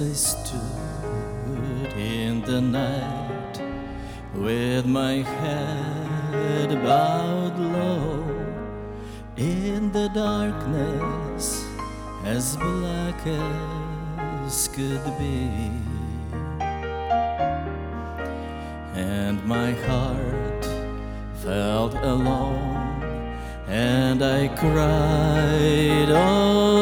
I stood in the night with my head bowed low in the darkness as black as could be, and my heart felt alone, and I cried, Oh.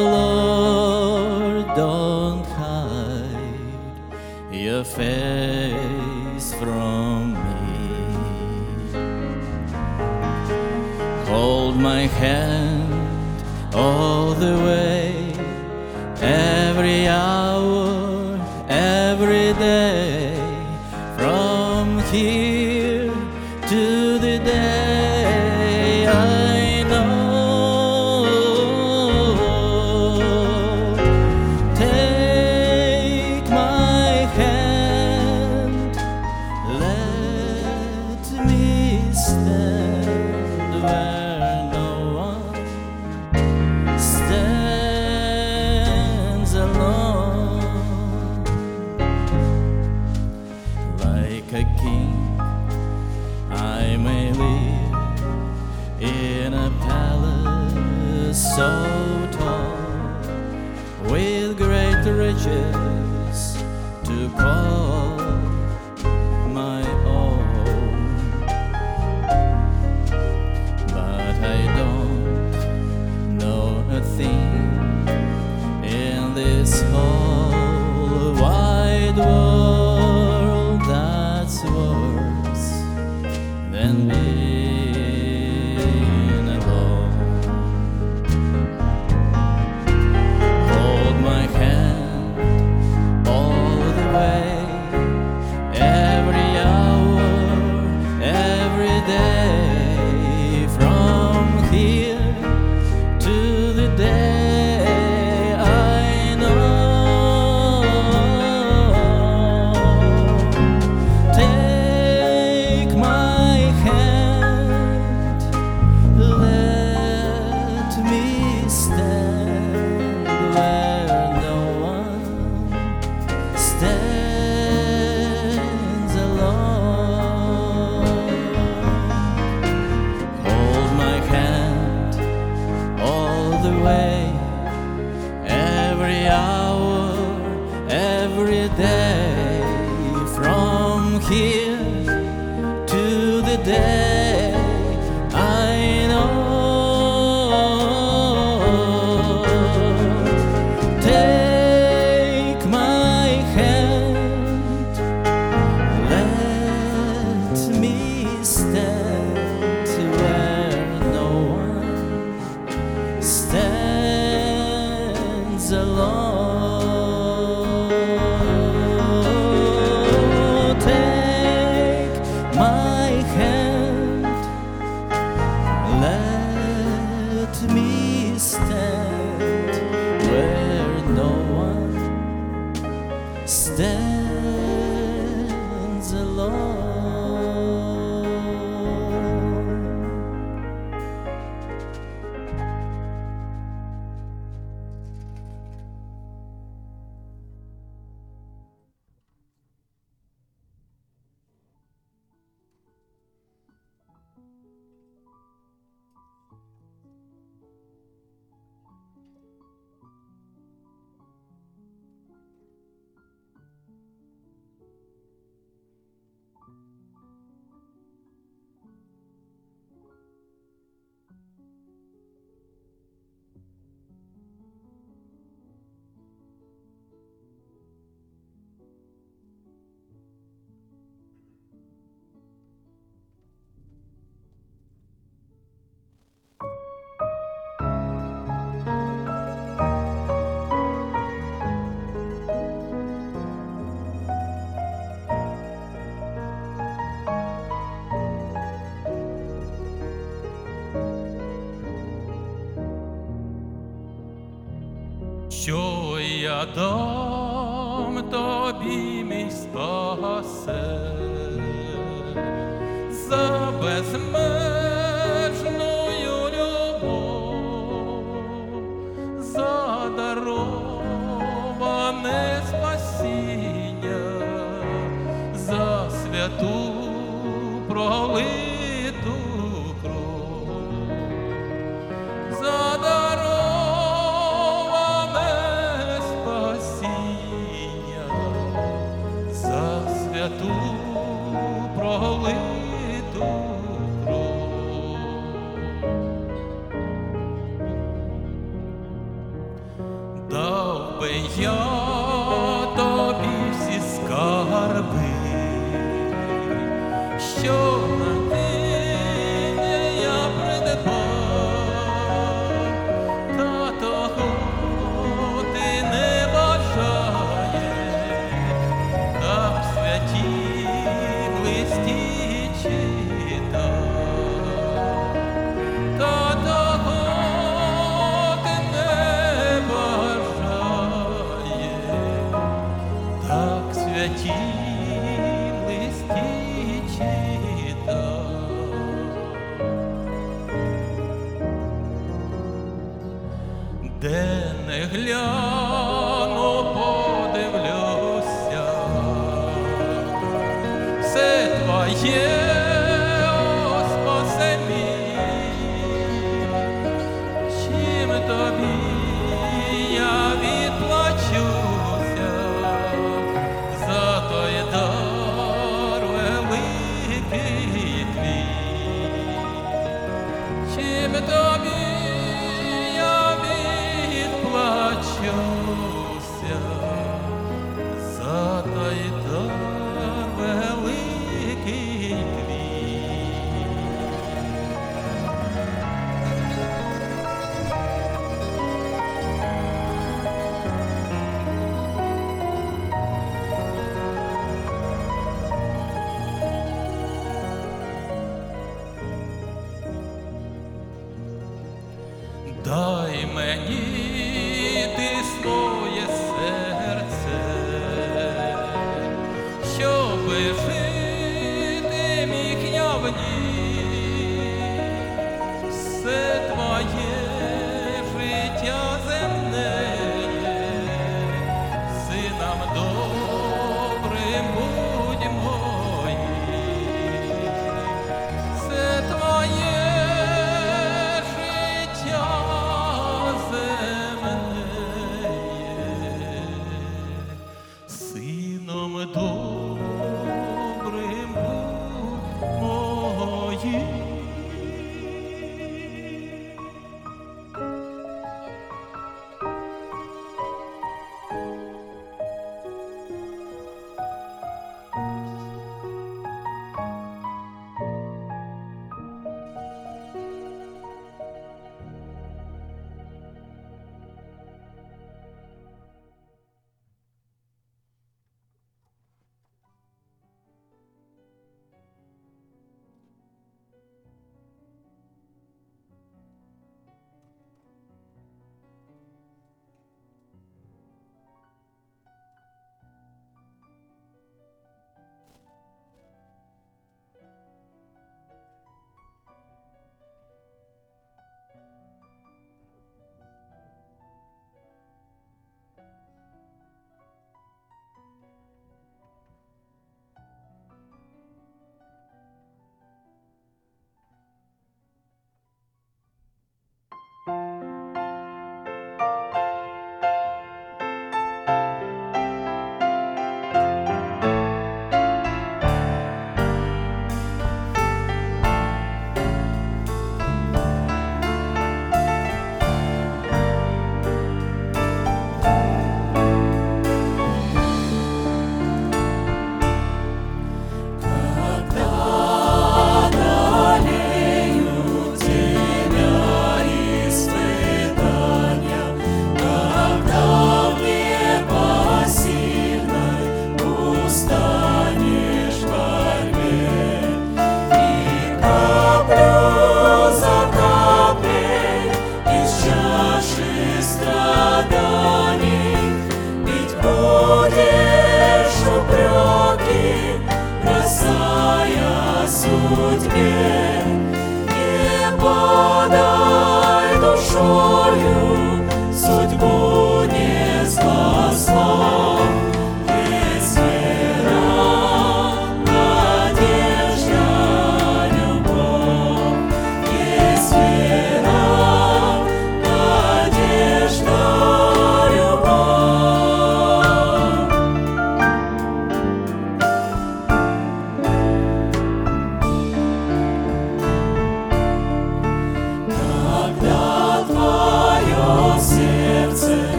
adore.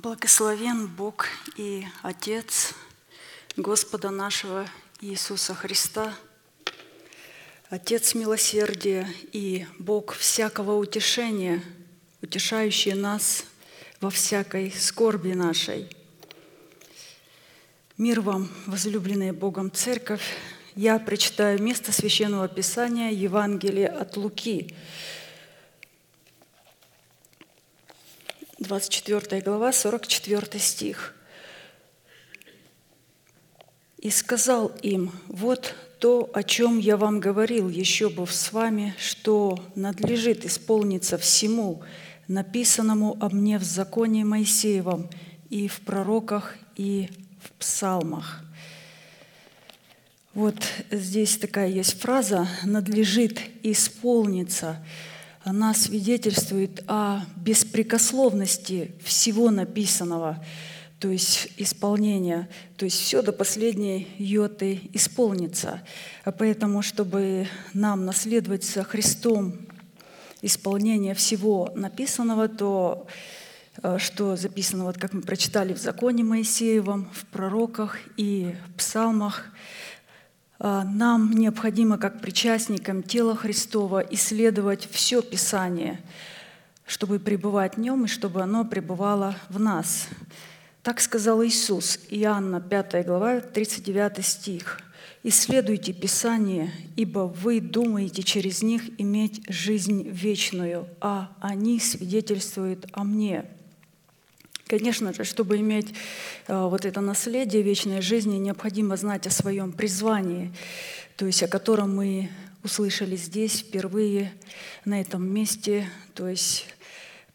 Благословен Бог и Отец Господа нашего Иисуса Христа, Отец милосердия и Бог всякого утешения, утешающий нас во всякой скорби нашей. Мир вам, возлюбленная Богом Церковь! Я прочитаю место Священного Писания Евангелия от Луки, 24 глава, 44 стих. «И сказал им, вот то, о чем я вам говорил, еще быв с вами, что надлежит исполниться всему, написанному об мне в законе Моисеевом и в пророках и в псалмах». Вот здесь такая есть фраза «надлежит исполниться». Она свидетельствует о беспрекословности всего написанного, то есть исполнения. То есть все до последней йоты исполнится. А поэтому, чтобы нам наследовать за Христом исполнение всего написанного, то э, что записано, вот как мы прочитали в законе Моисеевом, в пророках и псалмах, а, нам необходимо, как причастникам тела Христова, исследовать все Писание, чтобы пребывать в нем и чтобы оно пребывало в нас. Так сказал Иисус, Иоанна 5 глава, 39 стих. «Исследуйте Писание, ибо вы думаете через них иметь жизнь вечную, а они свидетельствуют о Мне». Конечно же, чтобы иметь э, вот это наследие вечной жизни, необходимо знать о своем призвании, то есть о котором мы услышали здесь впервые, на этом месте, то есть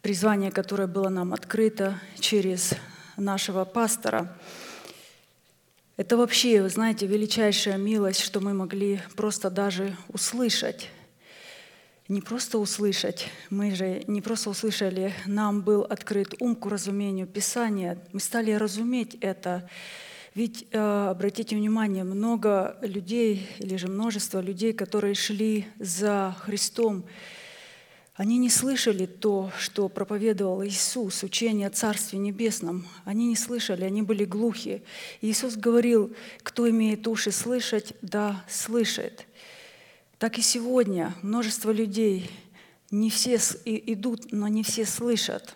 призвание, которое было нам открыто через нашего пастора. Это вообще, вы знаете, величайшая милость, что мы могли просто даже услышать не просто услышать, мы же не просто услышали, нам был открыт ум к разумению Писания, мы стали разуметь это. Ведь, э, обратите внимание, много людей или же множество людей, которые шли за Христом, они не слышали то, что проповедовал Иисус, учение о Царстве Небесном. Они не слышали, они были глухи. Иисус говорил, кто имеет уши слышать, да слышит. Так и сегодня множество людей, не все идут, но не все слышат.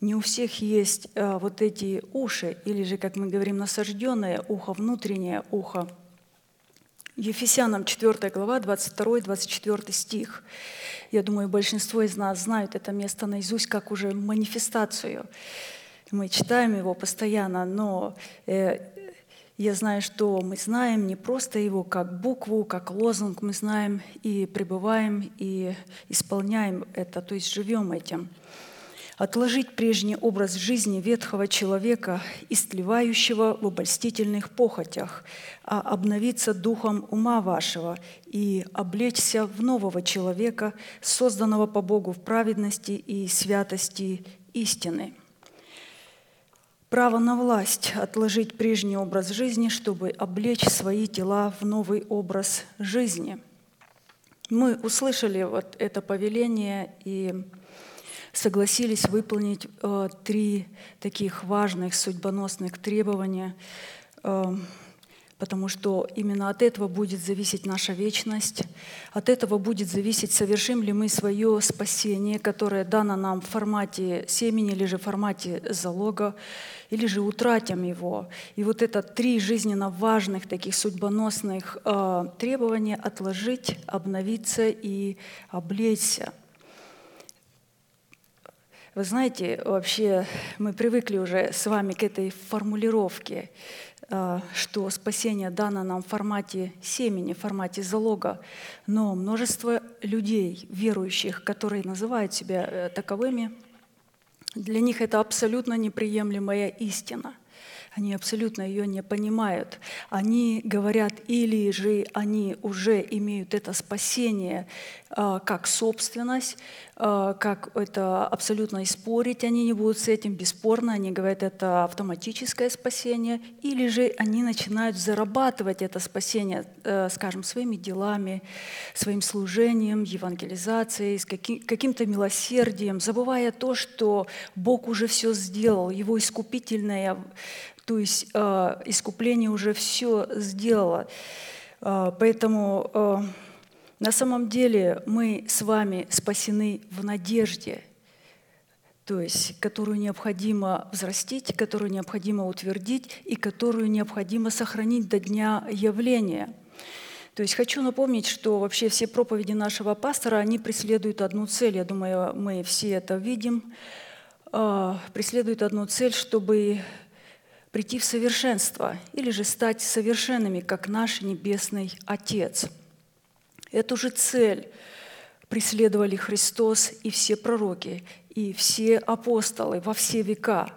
Не у всех есть а, вот эти уши, или же, как мы говорим, насажденное ухо, внутреннее ухо. Ефесянам 4 глава, 22-24 стих. Я думаю, большинство из нас знают это место наизусть как уже манифестацию. Мы читаем его постоянно, но э, я знаю, что мы знаем не просто его как букву, как лозунг, мы знаем и пребываем, и исполняем это, то есть живем этим. Отложить прежний образ жизни ветхого человека, истлевающего в обольстительных похотях, а обновиться духом ума вашего и облечься в нового человека, созданного по Богу в праведности и святости истины – право на власть отложить прежний образ жизни, чтобы облечь свои тела в новый образ жизни. Мы услышали вот это повеление и согласились выполнить э, три таких важных судьбоносных требования э, потому что именно от этого будет зависеть наша вечность, от этого будет зависеть, совершим ли мы свое спасение, которое дано нам в формате семени или же в формате залога, или же утратим его. И вот это три жизненно важных таких судьбоносных э, требования — отложить, обновиться и облечься. Вы знаете, вообще мы привыкли уже с вами к этой формулировке — что спасение дано нам в формате семени, в формате залога, но множество людей, верующих, которые называют себя э, таковыми, для них это абсолютно неприемлемая истина – они абсолютно ее не понимают. Они говорят, или же они уже имеют это спасение э, как собственность, э, как это абсолютно и спорить они не будут с этим, бесспорно, они говорят, это автоматическое спасение, или же они начинают зарабатывать это спасение, э, скажем, своими делами, своим служением, евангелизацией, с каким-то милосердием, забывая то, что Бог уже все сделал, Его искупительная то есть э, искупление уже все сделало. Э, поэтому э, на самом деле мы с вами спасены в надежде, то есть которую необходимо взрастить, которую необходимо утвердить и которую необходимо сохранить до дня явления. То есть хочу напомнить, что вообще все проповеди нашего пастора, они преследуют одну цель. Я думаю, мы все это видим. Преследуют одну цель, чтобы прийти в совершенство или же стать совершенными, как наш Небесный Отец. Эту же цель преследовали Христос и все пророки, и все апостолы во все века.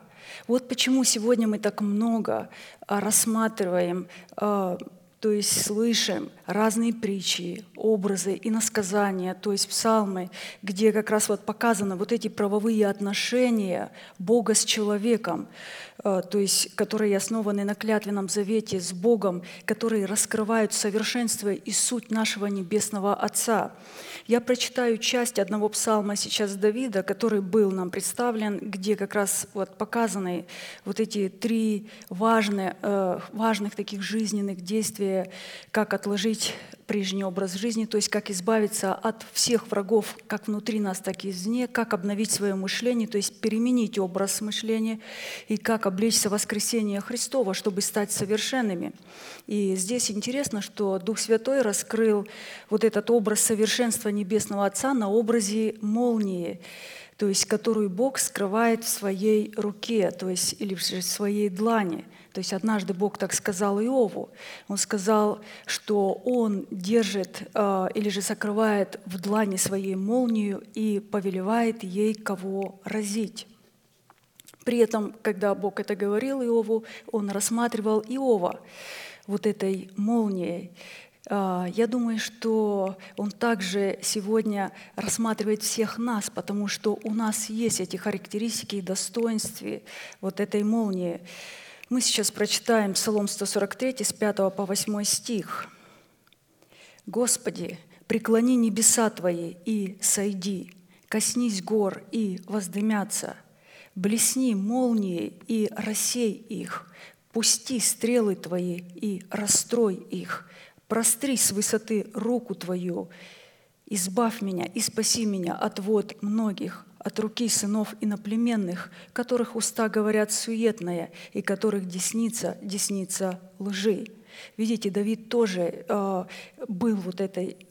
Вот почему сегодня мы так много а, рассматриваем а, то есть слышим разные притчи, образы, иносказания, то есть псалмы, где как раз вот показаны вот эти правовые отношения Бога с человеком, то есть которые основаны на клятвенном завете с Богом, которые раскрывают совершенство и суть нашего Небесного Отца. Я прочитаю часть одного псалма сейчас Давида, который был нам представлен, где как раз вот показаны вот эти три важные, э, важных таких жизненных действия, как отложить прежний образ жизни, то есть как избавиться от всех врагов, как внутри нас, так и извне, как обновить свое мышление, то есть переменить образ мышления, и как облечься воскресение Христова, чтобы стать совершенными. И здесь интересно, что Дух Святой раскрыл вот этот образ совершенства Небесного Отца на образе молнии, то есть которую Бог скрывает в своей руке, то есть или в своей длани – то есть однажды Бог так сказал Иову. Он сказал, что он держит э, или же сокрывает в длани своей молнию и повелевает ей кого разить. При этом, когда Бог это говорил Иову, он рассматривал Иова вот этой молнией. Э, я думаю, что Он также сегодня рассматривает всех нас, потому что у нас есть эти характеристики и достоинства вот этой молнии. Мы сейчас прочитаем Псалом 143 с 5 по 8 стих. «Господи, преклони небеса Твои и сойди, коснись гор и воздымятся, блесни молнией и рассей их, пусти стрелы Твои и расстрой их, простри с высоты руку Твою, избавь меня и спаси меня от вод многих, от руки сынов иноплеменных, которых уста говорят суетное, и которых десница, десница лжи. Видите, Давид тоже э, был вот этой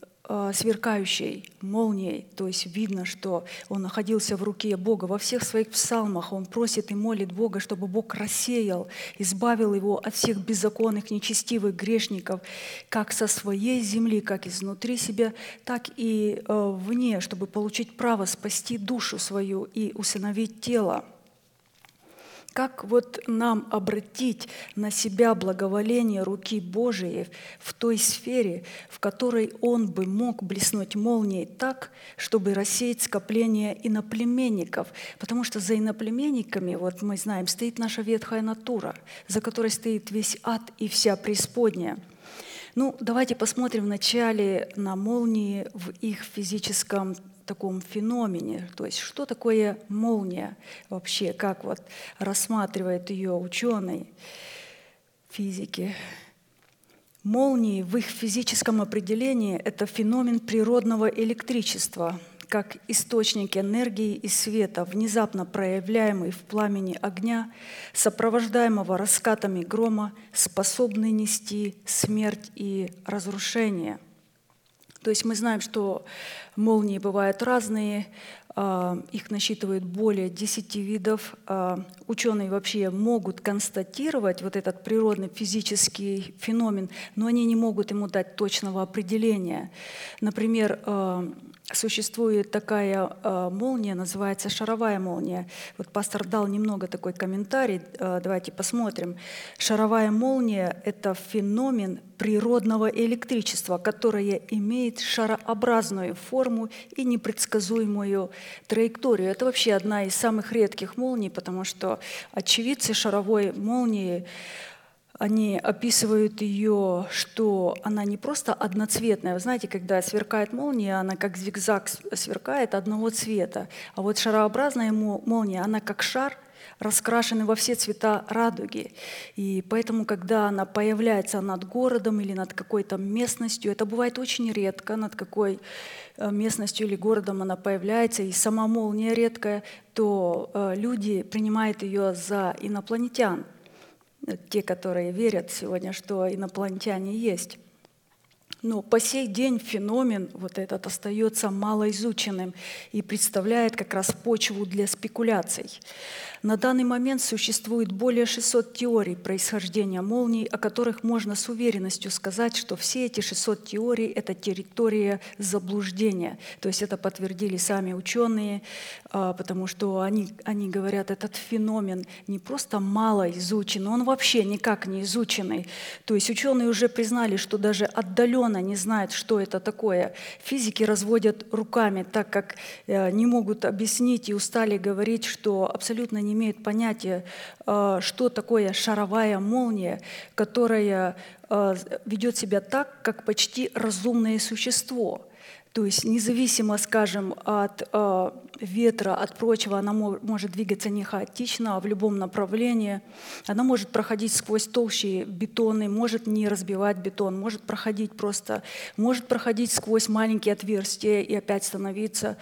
сверкающей молнией, то есть видно, что он находился в руке Бога. Во всех своих псалмах он просит и молит Бога, чтобы Бог рассеял, избавил его от всех беззаконных, нечестивых грешников, как со своей земли, как изнутри себя, так и э, вне, чтобы получить право спасти душу свою и усыновить тело. Как вот нам обратить на себя благоволение руки Божией в той сфере, в которой Он бы мог блеснуть молнией так, чтобы рассеять скопление иноплеменников? Потому что за иноплеменниками, вот мы знаем, стоит наша ветхая натура, за которой стоит весь ад и вся преисподняя. Ну, давайте посмотрим вначале на молнии в их физическом таком феномене, то есть что такое молния вообще, как вот рассматривает ее ученый физики. Молнии в их физическом определении – это феномен природного электричества, как источник энергии и света, внезапно проявляемый в пламени огня, сопровождаемого раскатами грома, способный нести смерть и разрушение – то есть мы знаем, что молнии бывают разные, а, их насчитывают более 10 видов. А, ученые вообще могут констатировать вот этот природный физический феномен, но они не могут ему дать точного определения. Например, а, существует такая молния, называется шаровая молния. Вот пастор дал немного такой комментарий, давайте посмотрим. Шаровая молния – это феномен природного электричества, которое имеет шарообразную форму и непредсказуемую траекторию. Это вообще одна из самых редких молний, потому что очевидцы шаровой молнии они описывают ее, что она не просто одноцветная. Вы знаете, когда сверкает молния, она как зигзаг сверкает одного цвета. А вот шарообразная молния, она как шар, раскрашены во все цвета радуги. И поэтому, когда она появляется над городом или над какой-то местностью, это бывает очень редко, над какой э, местностью или городом она появляется, и сама молния редкая, то э, люди принимают ее за инопланетян – те, которые верят сегодня, что инопланетяне есть. Но по сей день феномен вот этот остается малоизученным и представляет как раз почву для спекуляций. На данный момент существует более 600 теорий происхождения молний, о которых можно с уверенностью сказать, что все эти 600 теорий – это территория заблуждения. То есть это подтвердили сами ученые, а, потому что они, они говорят, этот феномен не просто мало изучен, он вообще никак не изученный. То есть ученые уже признали, что даже отдаленно не знают, что это такое. Физики разводят руками, так как э, не могут объяснить и устали говорить, что абсолютно не имеют понятия, э, что такое шаровая молния, которая э, ведет себя так, как почти разумное существо. То есть независимо, скажем, от э, ветра, от прочего, она мо- может двигаться не хаотично, а в любом направлении. Она может проходить сквозь толщи бетоны, может не разбивать бетон, может проходить просто, может проходить сквозь маленькие отверстия и опять становиться.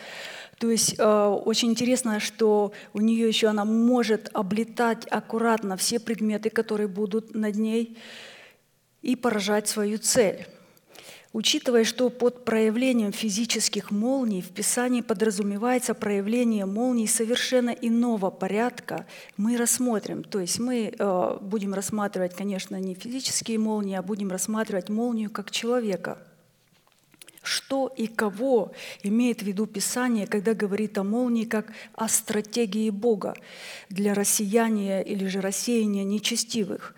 То есть э, очень интересно, что у нее еще она может облетать аккуратно все предметы, которые будут над ней, и поражать свою цель. Учитывая, что под проявлением физических молний в Писании подразумевается проявление молний совершенно иного порядка, мы рассмотрим, то есть мы э, будем рассматривать, конечно, не физические молнии, а будем рассматривать молнию как человека. Что и кого имеет в виду Писание, когда говорит о молнии как о стратегии Бога для рассеяния или же рассеяния нечестивых?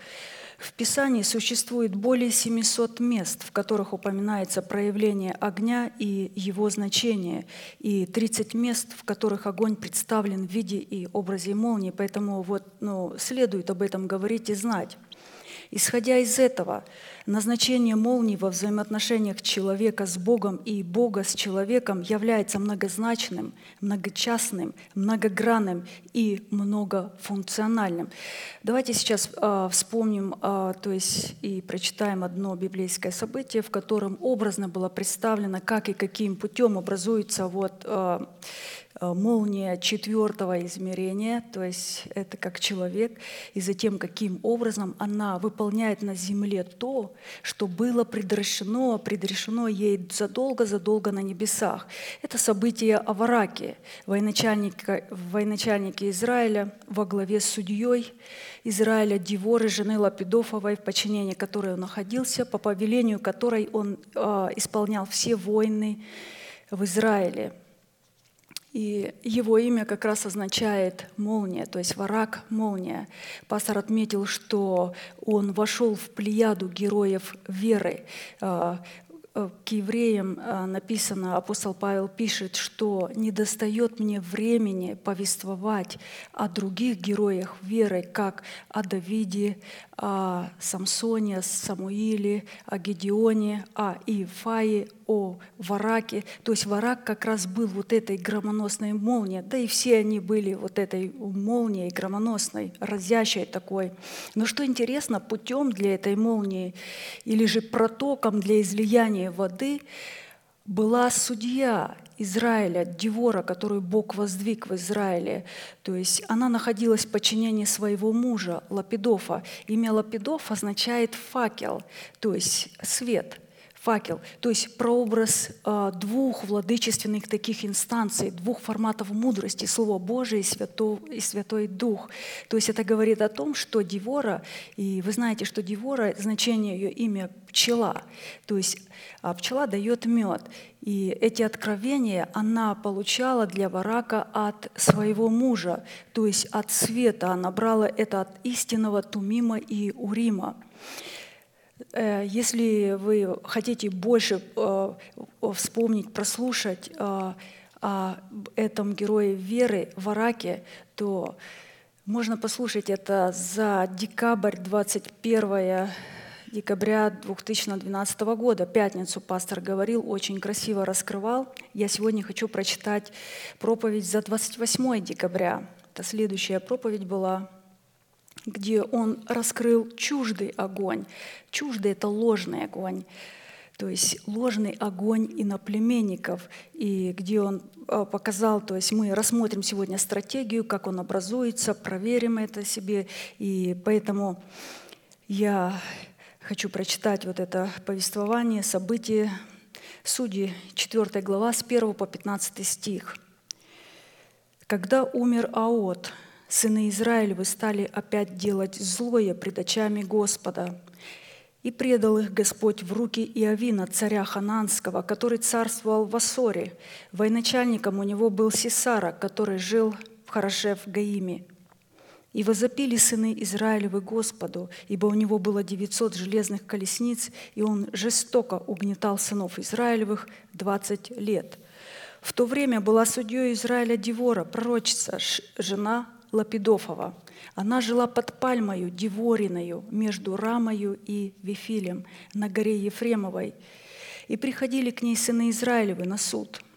В Писании существует более 700 мест, в которых упоминается проявление огня и его значение, и 30 мест, в которых огонь представлен в виде и образе молнии, поэтому вот, ну, следует об этом говорить и знать. Исходя из этого, назначение молний во взаимоотношениях человека с Богом и Бога с человеком является многозначным, многочастным, многогранным и многофункциональным. Давайте сейчас э, вспомним, э, то есть и прочитаем одно библейское событие, в котором образно было представлено, как и каким путем образуется вот э, молния четвертого измерения, то есть это как человек, и затем каким образом она выполняет на земле то, что было предрешено, предрешено ей задолго-задолго на небесах. Это событие Авараки, военачальника, военачальники Израиля во главе с судьей Израиля Диворы, жены Лапидофовой, в подчинении которой он находился, по повелению которой он э, исполнял все войны в Израиле. И его имя как раз означает молния, то есть варак – молния. Пастор отметил, что он вошел в плеяду героев веры. А, э, К евреям а, написано, апостол Павел пишет, что не достает мне времени повествовать о других героях веры, как о Давиде, о Самсоне, о Самуиле, о Гедеоне, о Иефае, о Вараке. То есть Варак как раз был вот этой громоносной молнией, да и все они были вот этой молнией громоносной, разящей такой. Но что интересно, путем для этой молнии или же протоком для излияния воды была судья Израиля, Девора, которую Бог воздвиг в Израиле. То есть она находилась в подчинении своего мужа Лапидофа. Имя Лапидоф означает факел, то есть свет – факел, то есть прообраз э, двух владычественных таких инстанций, двух форматов мудрости, Слово Божие и, Свято, и Святой Дух. То есть это говорит о том, что Девора, и вы знаете, что Девора, значение ее имя пчела, то есть а пчела дает мед. И эти откровения она получала для Варака от своего мужа, то есть от света. Она брала это от истинного Тумима и Урима. Э, Если вы хотите больше э, вспомнить, прослушать э, о этом герое веры Вараке, то можно послушать это за декабрь 21 декабря 2012 года. Пятницу пастор говорил, очень красиво раскрывал. Я сегодня хочу прочитать проповедь за 28 декабря. Это следующая проповедь была где он раскрыл чуждый огонь. Чуждый – это ложный огонь, то есть ложный огонь иноплеменников, и где он э, показал, то есть мы рассмотрим сегодня стратегию, как он образуется, проверим это себе, и поэтому я хочу прочитать вот это повествование, события Судьи, 4 глава, с 1 по 15 стих. «Когда умер Аот, сыны Израилевы стали опять делать злое пред очами Господа, и предал их Господь в руки Иовина, царя Хананского, который царствовал в Ассоре. Военачальником у него был Сисара, который жил в Хорошев Гаиме. И возопили сыны Израилевы Господу, ибо у него было 900 железных колесниц, и он жестоко угнетал сынов Израилевых 20 лет. В то время была судьей Израиля Девора, пророчица, жена Лапидофова. Она жила под пальмою Девориною между Рамою и Вифилем на горе Ефремовой. И приходили к ней сыны Израилевы на суд –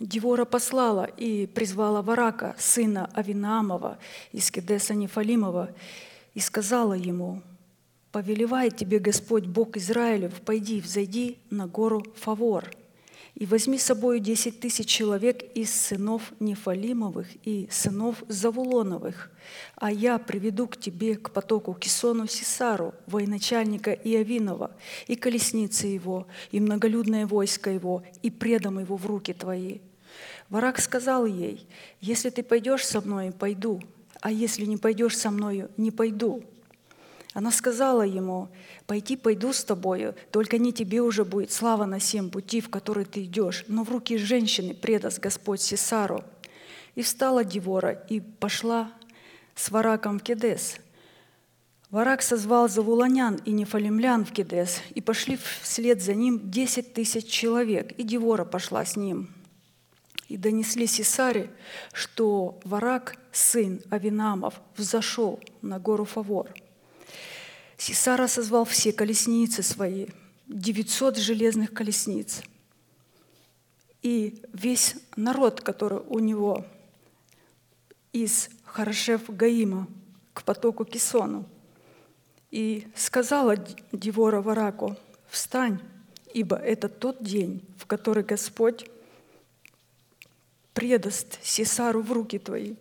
Девора послала и призвала Варака, сына Авинаамова из Кедеса Нефалимова, и сказала ему, «Повелевает тебе Господь Бог Израилев, пойди, взойди на гору Фавор, и возьми с собой десять тысяч человек из сынов Нефалимовых и сынов Завулоновых, а я приведу к тебе к потоку Кисону Сисару, военачальника Иовинова, и колесницы его, и многолюдное войско его, и предам его в руки твои». Варак сказал ей, «Если ты пойдешь со мной, пойду, а если не пойдешь со мною, не пойду». Она сказала ему, «Пойти пойду с тобою, только не тебе уже будет слава на всем пути, в который ты идешь, но в руки женщины предаст Господь Сесару». И встала Девора и пошла с Вараком в Кедес. Варак созвал завуланян и нефалимлян в Кедес, и пошли вслед за ним десять тысяч человек, и Девора пошла с ним. И донесли Сесаре, что Варак, сын Авинамов, взошел на гору Фавор – Сисара созвал все колесницы свои, 900 железных колесниц. И весь народ, который у него из Хорошев Гаима к потоку Кисону. И сказала Девора Вараку, «Встань, ибо это тот день, в который Господь предаст Сесару в руки твои.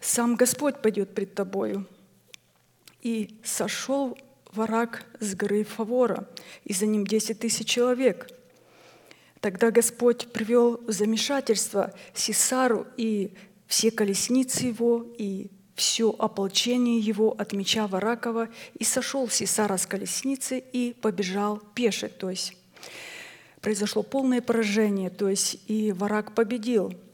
Сам Господь пойдет пред тобою, и сошел враг с горы Фавора, и за ним десять тысяч человек. Тогда Господь привел в замешательство Сисару и все колесницы его, и все ополчение его от меча Варакова, и сошел Сисара с колесницы и побежал пеше, то есть произошло полное поражение, то есть и Варак победил –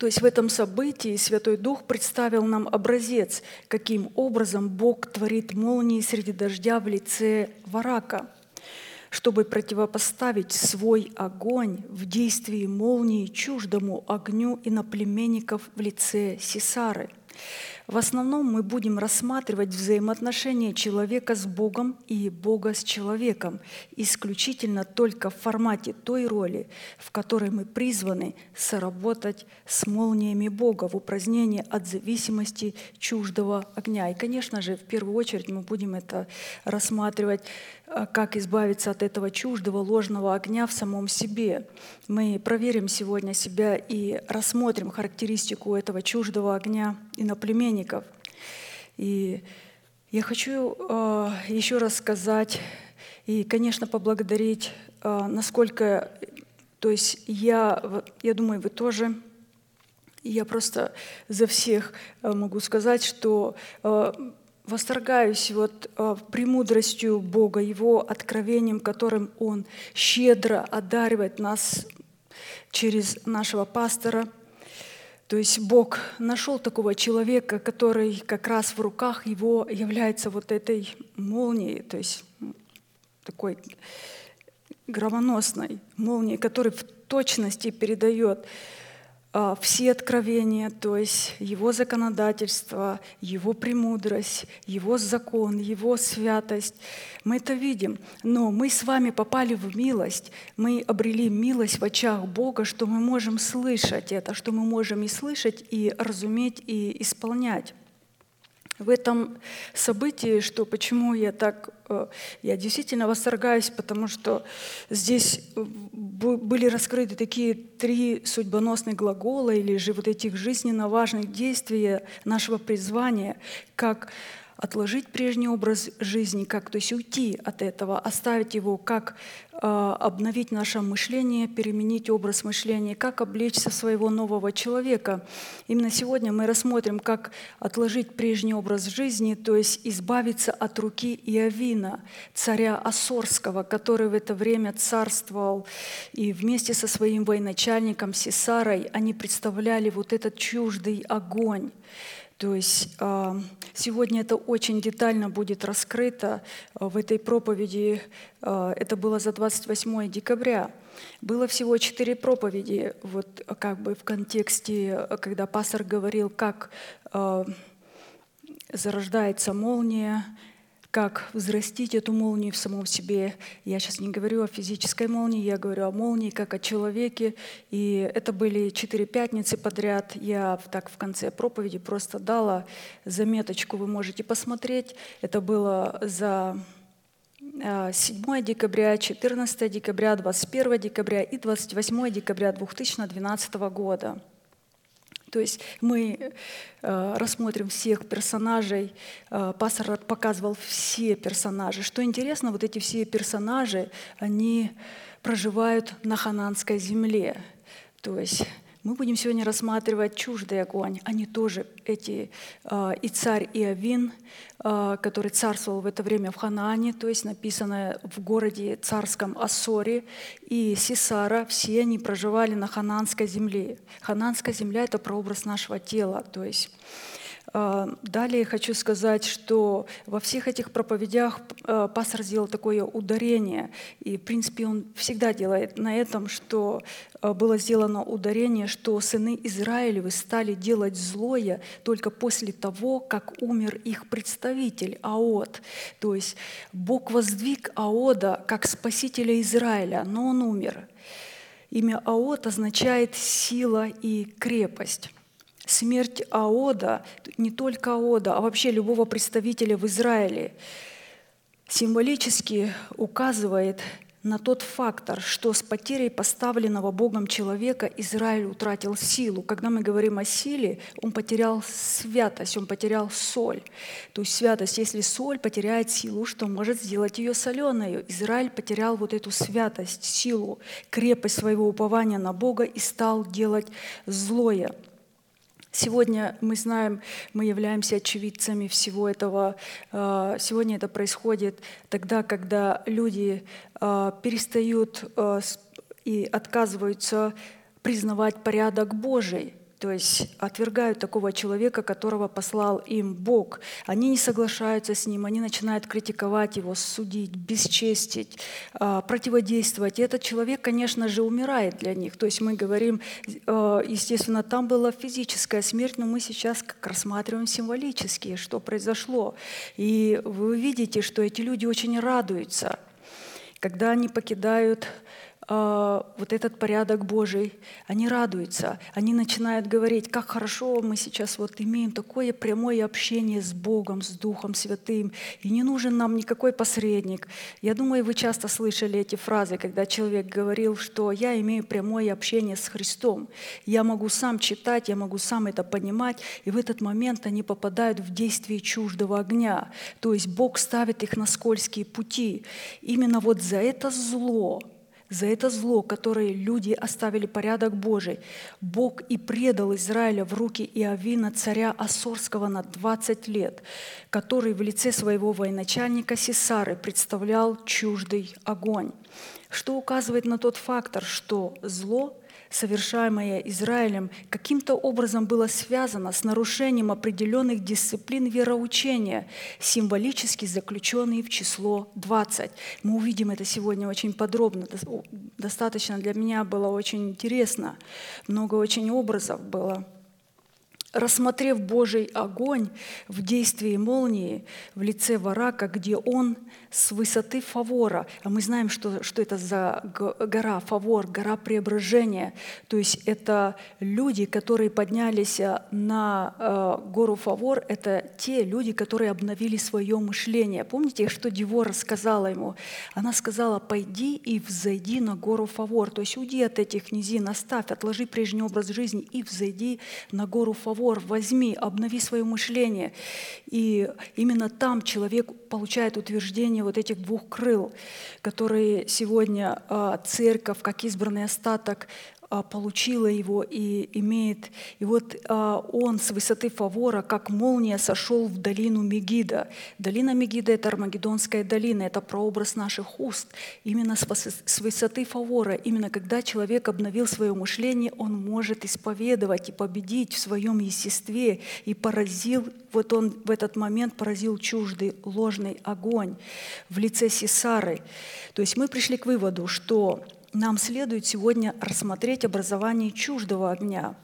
то есть в этом событии Святой Дух представил нам образец, каким образом Бог творит молнии среди дождя в лице варака, чтобы противопоставить свой огонь в действии молнии чуждому огню иноплеменников в лице Сесары. В основном мы будем рассматривать взаимоотношения человека с Богом и Бога с человеком исключительно только в формате той роли, в которой мы призваны соработать с молниями Бога в упразднении от зависимости чуждого огня. И, конечно же, в первую очередь мы будем это рассматривать а как избавиться от этого чуждого ложного огня в самом себе. Мы проверим сегодня себя и рассмотрим характеристику этого чуждого огня иноплеменников. И я хочу э, еще раз сказать и, конечно, поблагодарить, э, насколько, то есть я, я думаю, вы тоже, я просто за всех э, могу сказать, что восторгаюсь вот э, премудростью Бога, Его откровением, которым Он щедро одаривает нас через нашего пастора. То есть Бог нашел такого человека, который как раз в руках его является вот этой молнией, то есть такой громоносной молнией, который в точности передает все откровения, то есть Его законодательство, Его премудрость, Его закон, Его святость. Мы это видим. Но мы с вами попали в милость, мы обрели милость в очах Бога, что мы можем слышать это, что мы можем и слышать, и разуметь, и исполнять в этом событии, что почему я так, э, я действительно восторгаюсь, потому что здесь э, были раскрыты такие три судьбоносных глагола или же вот этих жизненно важных действий нашего призвания, как отложить прежний образ жизни, как, то есть уйти от этого, оставить его, как а, обновить наше мышление, переменить образ мышления, как облечься своего нового человека. Именно сегодня мы рассмотрим, как отложить прежний образ жизни, то есть избавиться от руки Иовина, царя Ассорского, который в это время царствовал, и вместе со своим военачальником Сесарой они представляли вот этот чуждый огонь. То есть а, сегодня это очень детально будет раскрыто а, в этой проповеди. а, Это было за 28 декабря. Было всего четыре проповеди, вот как бы в контексте, когда пастор говорил, как зарождается молния, как взрастить эту молнию в самом себе. Я сейчас не говорю о физической молнии, я говорю о молнии как о человеке. И это были четыре пятницы подряд. Я так в конце проповеди просто дала заметочку, вы можете посмотреть. Это было за а, 7 декабря, 14 декабря, 21 декабря и 28 декабря 2012 года. То есть мы э, рассмотрим всех персонажей. Э, пастор показывал все персонажи. Что интересно, вот эти все персонажи, они проживают на хананской земле. То есть мы будем сегодня рассматривать чуждый огонь. Они тоже эти э, и царь Иовин, э, который царствовал в это время в Ханаане, то есть написано в городе царском Ассоре, и Сисара, все они проживали на хананской земле. Хананская земля – это прообраз нашего тела, то есть а, Далее хочу сказать, что во всех этих проповедях э, пастор сделал такое ударение, и, в принципе, он всегда делает на этом, что э, было сделано ударение, что сыны Израилевы стали делать злое только после того, как умер их представитель Аод. То есть Бог воздвиг Аода как спасителя Израиля, но он умер. Имя Аод означает сила и крепость. Смерть Аода, не только Аода, а вообще любого представителя в Израиле, символически указывает на тот фактор, что с потерей поставленного Богом человека Израиль утратил силу. Когда мы говорим о силе, он потерял святость, он потерял соль. То есть святость, если соль потеряет силу, что может сделать ее соленой? Израиль потерял вот эту святость, силу, крепость своего упования на Бога и стал делать злое. Сегодня мы знаем, мы являемся очевидцами всего этого. Э, Сегодня это происходит тогда, когда люди э, перестают э, и отказываются признавать порядок Божий. То есть отвергают такого человека, которого послал им Бог. Они не соглашаются с ним, они начинают критиковать его, судить, бесчестить, а, противодействовать. И этот человек, конечно же, умирает для них. То есть мы говорим, э, естественно, там была физическая смерть, но мы сейчас как рассматриваем символически, что произошло. И вы видите, что эти люди очень радуются, когда они покидают а, вот этот порядок Божий, они радуются, они начинают говорить, как хорошо мы сейчас вот имеем такое прямое общение с Богом, с Духом Святым, и не нужен нам никакой посредник. Я думаю, вы часто слышали эти фразы, когда человек говорил, что я имею прямое общение с Христом, я могу сам читать, я могу сам это понимать, и в этот момент они попадают в действие чуждого огня. То есть Бог ставит их на скользкие пути. Именно вот за это зло, за это зло, которое люди оставили порядок Божий, Бог и предал Израиля в руки Иовина, царя Ассорского на 20 лет, который в лице своего военачальника Сесары представлял чуждый огонь. Что указывает на тот фактор, что зло совершаемое Израилем, каким-то образом было связано с нарушением определенных дисциплин вероучения, символически заключенные в число 20. Мы увидим это сегодня очень подробно. Достаточно для меня было очень интересно. Много очень образов было. Рассмотрев Божий огонь в действии молнии в лице Варака, где он с высоты фавора, а мы знаем, что, что это за гора фавор, гора преображения, то есть это люди, которые поднялись э, на э, гору фавор, это те люди, которые обновили свое мышление. Помните, что Девора сказала ему? Она сказала, пойди и взойди на гору фавор, то есть уйди от этих низин, оставь, отложи прежний образ жизни и взойди на гору фавор, возьми, обнови свое мышление. И именно там человек получает утверждение вот этих двух крыл, которые сегодня а, церковь, как избранный остаток, получила его и имеет. И вот а, он с высоты Фавора, как молния, сошел в долину Мегида. Долина Мегида – это Армагеддонская долина, это прообраз наших уст. Именно с высоты Фавора, именно когда человек обновил свое мышление, он может исповедовать и победить в своем естестве. И поразил, вот он в этот момент поразил чуждый ложный огонь в лице Сесары. То есть мы пришли к выводу, что нам следует сегодня рассмотреть образование чуждого огня,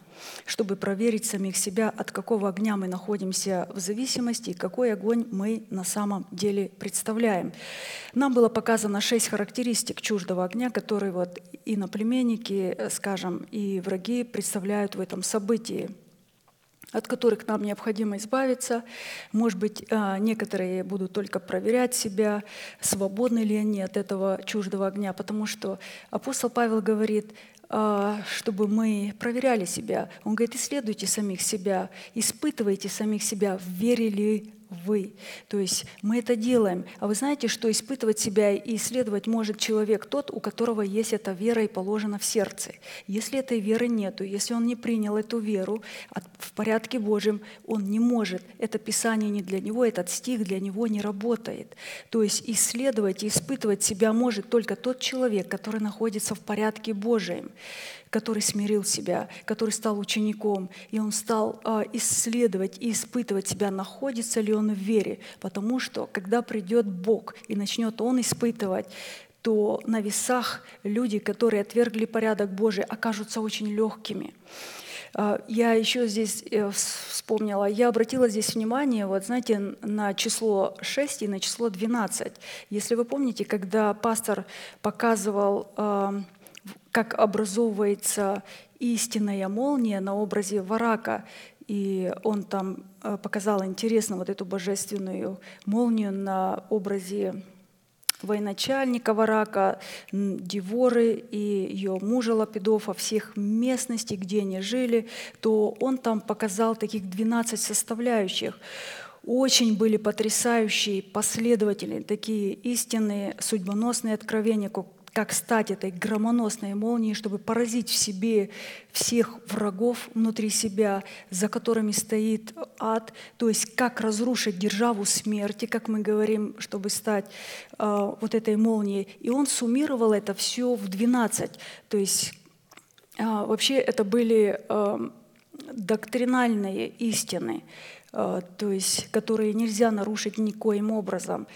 чтобы проверить самих себя, от какого огня мы находимся в зависимости и какой огонь мы на самом деле представляем. Нам было показано шесть характеристик чуждого огня, которые вот иноплеменники, э, скажем, и враги представляют в этом событии от которых нам необходимо избавиться. Может быть, а, некоторые будут только проверять себя, свободны ли они от этого чуждого огня, потому что апостол Павел говорит, а, чтобы мы проверяли себя. Он говорит, исследуйте самих себя, испытывайте самих себя, в вере ли вы. То есть мы это делаем. А вы знаете, что испытывать себя и исследовать может человек тот, у которого есть эта вера и положена в сердце. Если этой веры нету, если он не принял эту веру в порядке Божьем, он не может. Это Писание не для него, этот стих для него не работает. То есть исследовать и испытывать себя может только тот человек, который находится в порядке Божьем который смирил себя, который стал учеником, и он стал а, исследовать и испытывать себя, находится ли он в вере. Потому что, когда придет Бог и начнет он испытывать, то на весах люди, которые отвергли порядок Божий, окажутся очень легкими. А, Я еще здесь э, вс- вспомнила, я обратила здесь внимание, вот знаете, на число 6 и на число 12. Если вы помните, когда пастор показывал, как образовывается истинная молния на образе варака, и он там э, показал интересно вот эту божественную молнию на образе военачальника Варака, Деворы и ее мужа Лапидофа, всех местностей, где они жили, то он там показал таких 12 составляющих. Очень были потрясающие, последовательные, такие истинные, судьбоносные откровения, как стать этой громоносной молнией, чтобы поразить в себе всех врагов внутри себя, за которыми стоит ад, то есть как разрушить державу смерти, как мы говорим, чтобы стать э, вот этой молнией. И он суммировал это все в 12. То есть э, вообще это были э, доктринальные истины, э, то есть которые нельзя нарушить никоим образом.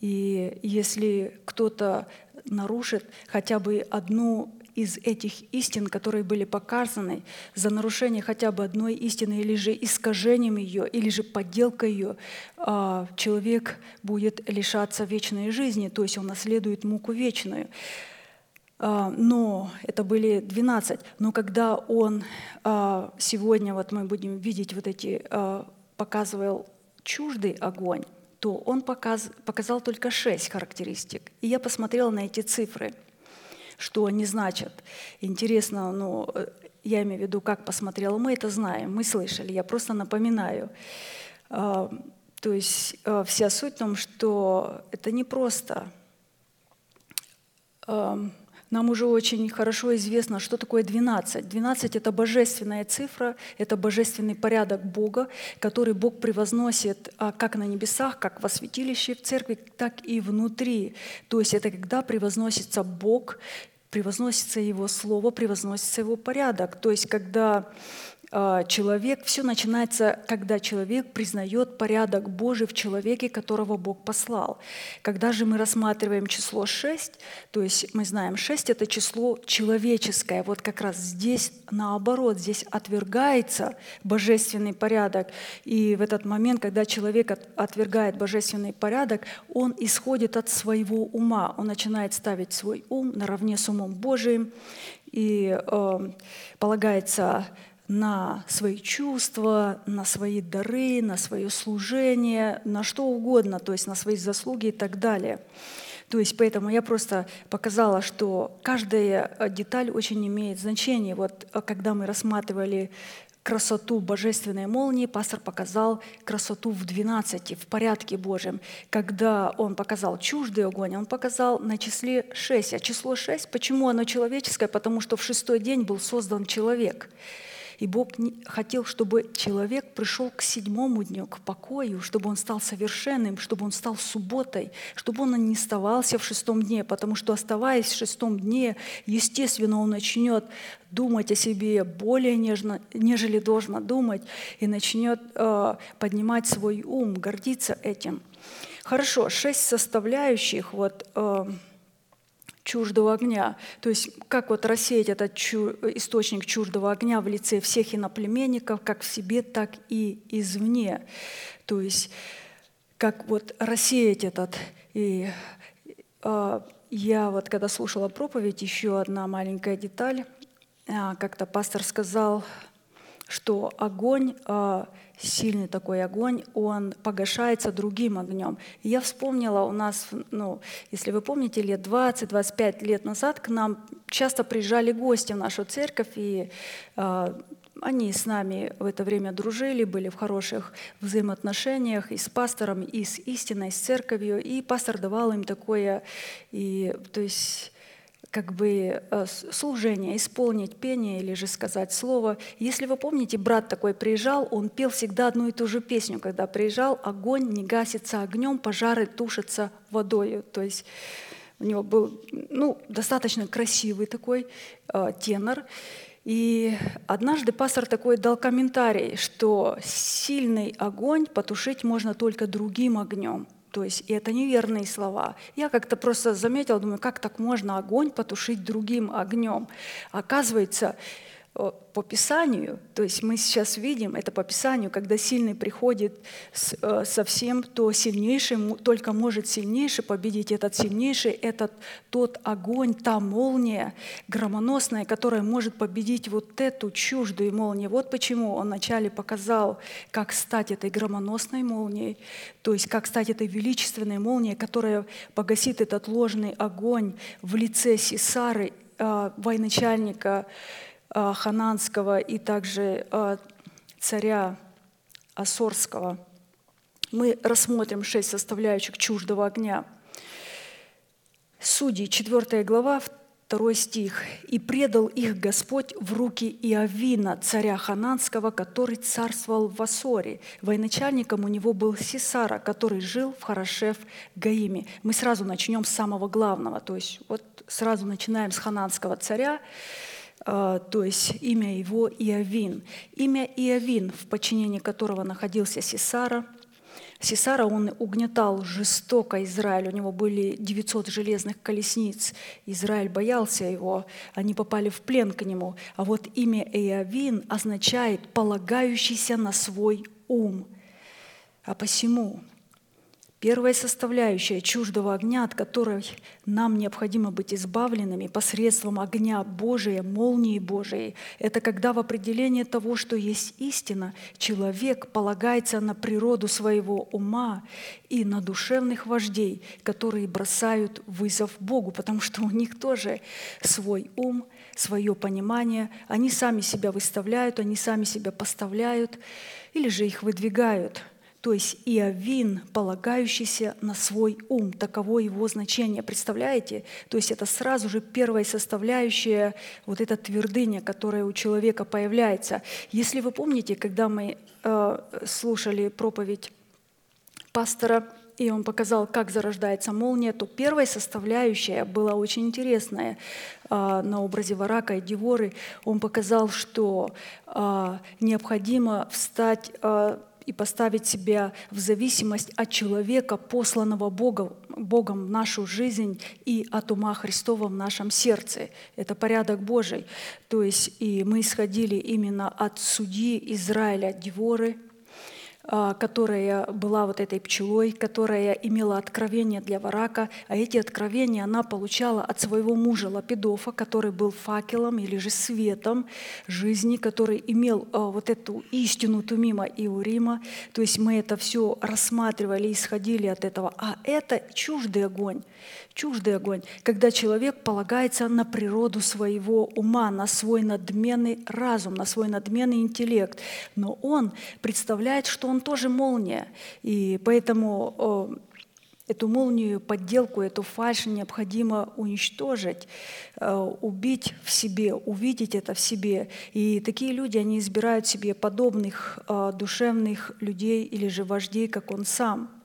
И если кто-то нарушит хотя бы одну из этих истин, которые были показаны, за нарушение хотя бы одной истины или же искажением ее, или же подделкой ее, а, человек будет лишаться вечной жизни, то есть он наследует муку вечную. А, Но это были 12. Но когда он а, сегодня, вот мы будем видеть вот эти, показывал чуждый огонь, то он показ, показал только шесть характеристик. И я посмотрела на эти цифры, что они значат. Интересно, ну, э, я имею в виду, как посмотрела, мы это знаем, мы слышали, я просто напоминаю. А, То есть а, вся суть в том, что это не просто Ам, нам уже очень хорошо известно, что такое 12. 12 – это божественная цифра, это божественный порядок Бога, который Бог превозносит а, как на небесах, как во святилище в церкви, так и внутри. То есть это когда превозносится Бог, превозносится Его Слово, превозносится Его порядок. То есть когда человек, все начинается, когда человек признает порядок Божий в человеке, которого Бог послал. Когда же мы рассматриваем число 6, то есть мы знаем, 6 – это число человеческое. Вот как раз здесь наоборот, здесь отвергается божественный порядок. И в этот момент, когда человек от- отвергает божественный порядок, он исходит от своего ума. Он начинает ставить свой ум наравне с умом Божиим и э, полагается на свои чувства, на свои дары, на свое служение, на что угодно, то есть на свои заслуги и так далее. То есть поэтому я просто показала, что каждая э, деталь очень имеет значение. Вот э, когда мы рассматривали красоту божественной молнии, пастор показал красоту в 12, в порядке Божьем. Когда он показал чуждый огонь, он показал на числе 6. А число 6, почему оно человеческое? Потому что в шестой день был создан человек. И Бог хотел, чтобы человек пришел к седьмому дню, к покою, чтобы он стал совершенным, чтобы он стал субботой, чтобы он не оставался в шестом дне, потому что оставаясь в шестом дне, естественно, он начнет думать о себе более нежно, нежели должно думать, и начнет э, поднимать свой ум, гордиться этим. Хорошо, шесть составляющих, вот, э, чуждого огня. То есть как вот рассеять этот чу- источник чуждого огня в лице всех иноплеменников, как в себе, так и извне. То есть как вот рассеять этот. И а, я вот когда слушала проповедь, еще одна маленькая деталь. А, Как-то пастор сказал, что огонь, а, сильный такой огонь, он погашается другим огнем. И я вспомнила у нас, ну, если вы помните, лет 20-25 лет назад к нам часто приезжали гости в нашу церковь, и а, они с нами в это время дружили, были в хороших взаимоотношениях и с пастором, и с истиной, с церковью, и пастор давал им такое, и, то есть как бы э, служение, исполнить пение или же сказать слово. Если вы помните, брат такой приезжал, он пел всегда одну и ту же песню, когда приезжал, огонь не гасится огнем, пожары тушатся водою. То есть у него был ну, достаточно красивый такой э, тенор. И однажды пастор такой дал комментарий, что сильный огонь потушить можно только другим огнем. То есть и это неверные слова. Я как-то просто заметила, думаю, как так можно огонь потушить другим огнем? Оказывается, по Писанию, то есть мы сейчас видим это по Писанию, когда сильный приходит э, со всем, то сильнейший только может сильнейший победить. Этот сильнейший – это тот огонь, та молния громоносная, которая может победить вот эту чуждую молнию. Вот почему он вначале показал, как стать этой громоносной молнией, то есть как стать этой величественной молнией, которая погасит этот ложный огонь в лице Сесары, э, военачальника, хананского и также э, царя Асорского. Мы рассмотрим шесть составляющих чуждого огня. Судьи, 4 глава, 2 стих. «И предал их Господь в руки Иовина, царя Хананского, который царствовал в Асоре. Военачальником у него был Сисара, который жил в Хорошев Гаиме». Мы сразу начнем с самого главного, то есть вот сразу начинаем с хананского царя, то есть имя его Иовин. Имя Иовин, в подчинении которого находился Сисара. Сисара, он угнетал жестоко Израиль, у него были 900 железных колесниц. Израиль боялся его, они попали в плен к нему. А вот имя Иовин означает «полагающийся на свой ум». А посему Первая составляющая чуждого огня, от которой нам необходимо быть избавленными посредством огня Божия, молнии Божией, это когда в определении того, что есть истина, человек полагается на природу своего ума и на душевных вождей, которые бросают вызов Богу, потому что у них тоже свой ум, свое понимание, они сами себя выставляют, они сами себя поставляют или же их выдвигают – то есть Иовин, полагающийся на свой ум, таково его значение. Представляете? То есть это сразу же первая составляющая, вот эта твердыня, которая у человека появляется. Если вы помните, когда мы э, слушали проповедь пастора и он показал, как зарождается молния, то первая составляющая была очень интересная а, на образе Варака и Диворы. Он показал, что а, необходимо встать а, и поставить себя в зависимость от человека, посланного Бога, Богом в нашу жизнь и от ума Христова в нашем сердце. Это порядок Божий. То есть и мы исходили именно от судьи Израиля Диворы, а, которая была вот этой пчелой, которая имела откровение для Варака, а эти откровения она получала от своего мужа Лапидофа, который был факелом или же светом жизни, который имел а, вот эту истину Тумима и Урима. То есть мы это все рассматривали, исходили от этого. А это чуждый огонь, чуждый огонь, когда человек полагается на природу своего ума, на свой надменный разум, на свой надменный интеллект. Но он представляет, что он тоже молния. И поэтому э, эту молнию, подделку, эту фальшь необходимо уничтожить, э, убить в себе, увидеть это в себе. И такие люди, они избирают себе подобных э, душевных людей или же вождей, как он сам –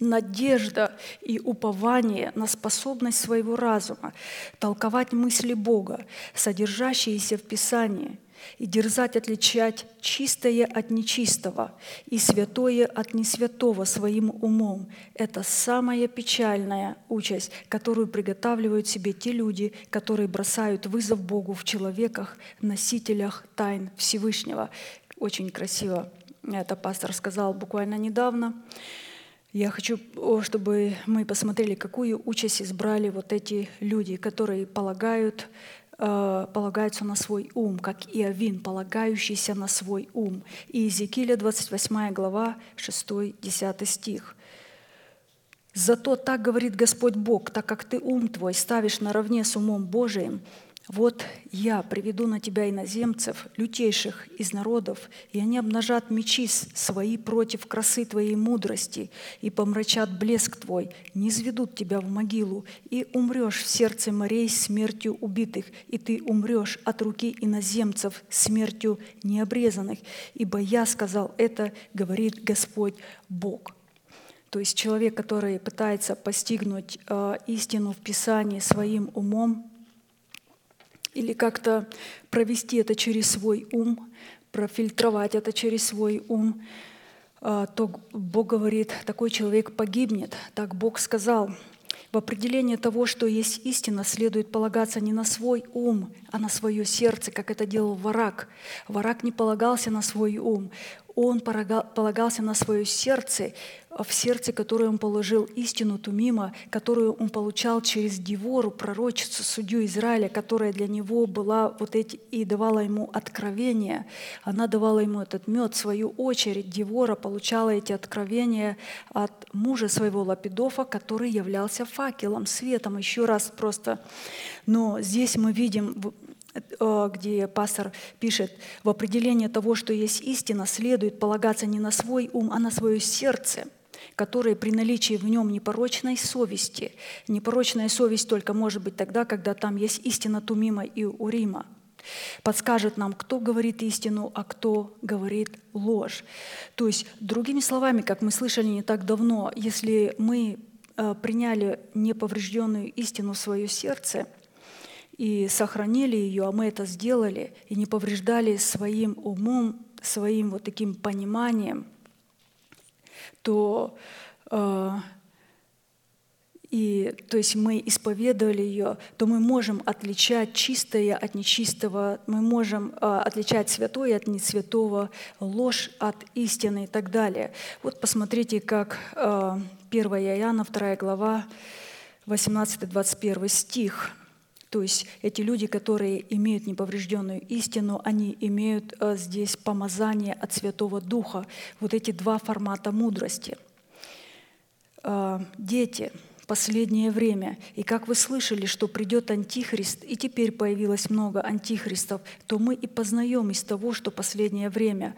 надежда и упование на способность своего разума толковать мысли Бога, содержащиеся в Писании, и дерзать отличать чистое от нечистого и святое от несвятого своим умом. Это самая печальная участь, которую приготавливают себе те люди, которые бросают вызов Богу в человеках, носителях тайн Всевышнего. Очень красиво это пастор сказал буквально недавно. Я хочу, чтобы мы посмотрели, какую участь избрали вот эти люди, которые полагают, э, полагаются на свой ум, как Иовин, полагающийся на свой ум. И Иезекииля 28 глава, 6-10 стих. «Зато так говорит Господь Бог, так как ты ум твой ставишь наравне с умом Божиим, вот я приведу на тебя иноземцев, лютейших из народов, и они обнажат мечи свои против красы твоей мудрости, и помрачат блеск твой, не изведут тебя в могилу, и умрешь в сердце морей смертью убитых, и ты умрешь от руки иноземцев смертью необрезанных. Ибо я сказал это, говорит Господь Бог. То есть человек, который пытается постигнуть э, истину в Писании своим умом, или как-то провести это через свой ум, профильтровать это через свой ум, а, то Бог говорит, такой человек погибнет. Так Бог сказал. В определении того, что есть истина, следует полагаться не на свой ум, а на свое сердце, как это делал Варак. Варак не полагался на свой ум, он полагался на свое сердце, в сердце, которое он положил истину Тумима, которую он получал через Дивору, пророчицу, судью Израиля, которая для него была вот эти и давала ему откровения. Она давала ему этот мед. В свою очередь Дивора получала эти откровения от мужа своего Лапидофа, который являлся факелом, светом. Еще раз просто. Но здесь мы видим где пастор пишет, в определение того, что есть истина, следует полагаться не на свой ум, а на свое сердце, которое при наличии в нем непорочной совести, непорочная совесть только может быть тогда, когда там есть истина Тумима и Урима, подскажет нам, кто говорит истину, а кто говорит ложь. То есть, другими словами, как мы слышали не так давно, если мы э, приняли неповрежденную истину в свое сердце – и сохранили ее, а мы это сделали, и не повреждали своим умом, своим вот таким пониманием, то э, и, то есть мы исповедовали ее, то мы можем отличать чистое от нечистого, мы можем э, отличать святое от несвятого, ложь от истины и так далее. Вот посмотрите, как э, 1 Иоанна, 2 глава, 18-21 стих – то есть эти люди, которые имеют неповрежденную истину, они имеют э, здесь помазание от Святого Духа. Вот эти два формата мудрости. Э, дети, последнее время. И как вы слышали, что придет Антихрист, и теперь появилось много антихристов, то мы и познаем из того, что последнее время.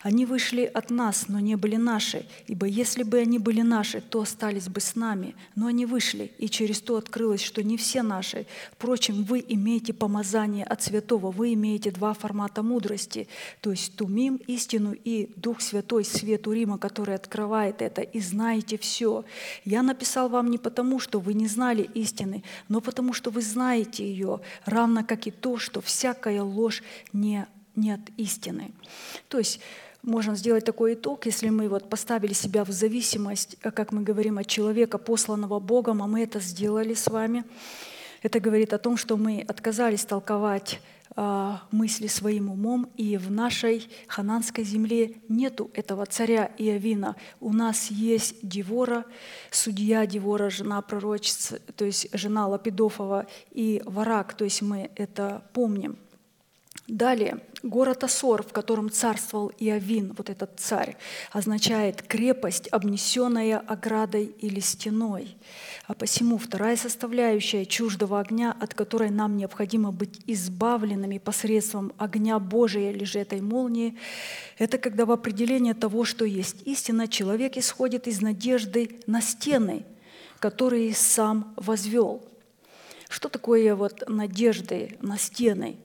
Они вышли от нас, но не были наши, ибо если бы они были наши, то остались бы с нами. Но они вышли, и через то открылось, что не все наши. Впрочем, вы имеете помазание от святого, вы имеете два формата мудрости, то есть тумим истину и Дух Святой, свет Урима, который открывает это, и знаете все. Я написал вам не потому, что вы не знали истины, но потому, что вы знаете ее, равно как и то, что всякая ложь не, не от истины. То есть можно сделать такой итог, если мы вот поставили себя в зависимость, э, как мы говорим, от человека, посланного Богом, а мы это сделали с вами. Это говорит о том, что мы отказались толковать а, мысли своим умом, и в нашей хананской земле нету этого царя Иовина. У нас есть Девора, судья Девора, жена пророчицы, то есть жена Лапидофова, и Варак, то есть мы это помним. Далее, город Асор, в котором царствовал Иовин, вот этот царь, означает крепость, обнесенная оградой или стеной. А посему вторая составляющая чуждого огня, от которой нам необходимо быть избавленными посредством огня Божия или же этой молнии, это когда в определение того, что есть истина, человек исходит из надежды на стены, которые сам возвел. Что такое вот надежды на стены?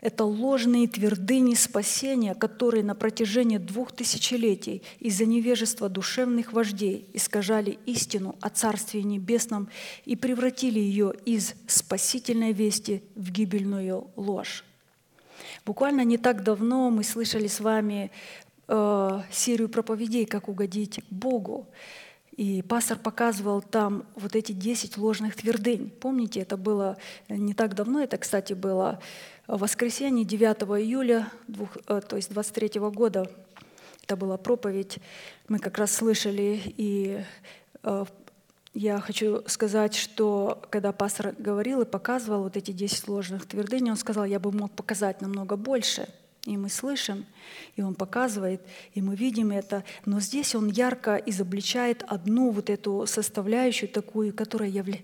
Это ложные твердыни спасения, которые на протяжении двух тысячелетий из-за невежества душевных вождей искажали истину о Царстве Небесном и превратили ее из спасительной вести в гибельную ложь. Буквально не так давно мы слышали с вами э, серию проповедей «Как угодить Богу». И пастор показывал там вот эти 10 ложных твердынь. Помните, это было не так давно, это, кстати, было воскресенье 9 июля, двух, э, то есть 23 года. Это была проповедь. Мы как раз слышали, и э, я хочу сказать, что когда пастор говорил и показывал вот эти 10 ложных твердынь, он сказал, я бы мог показать намного больше – и мы слышим, и он показывает, и мы видим это. Но здесь он ярко изобличает одну вот эту составляющую такую, которая явля...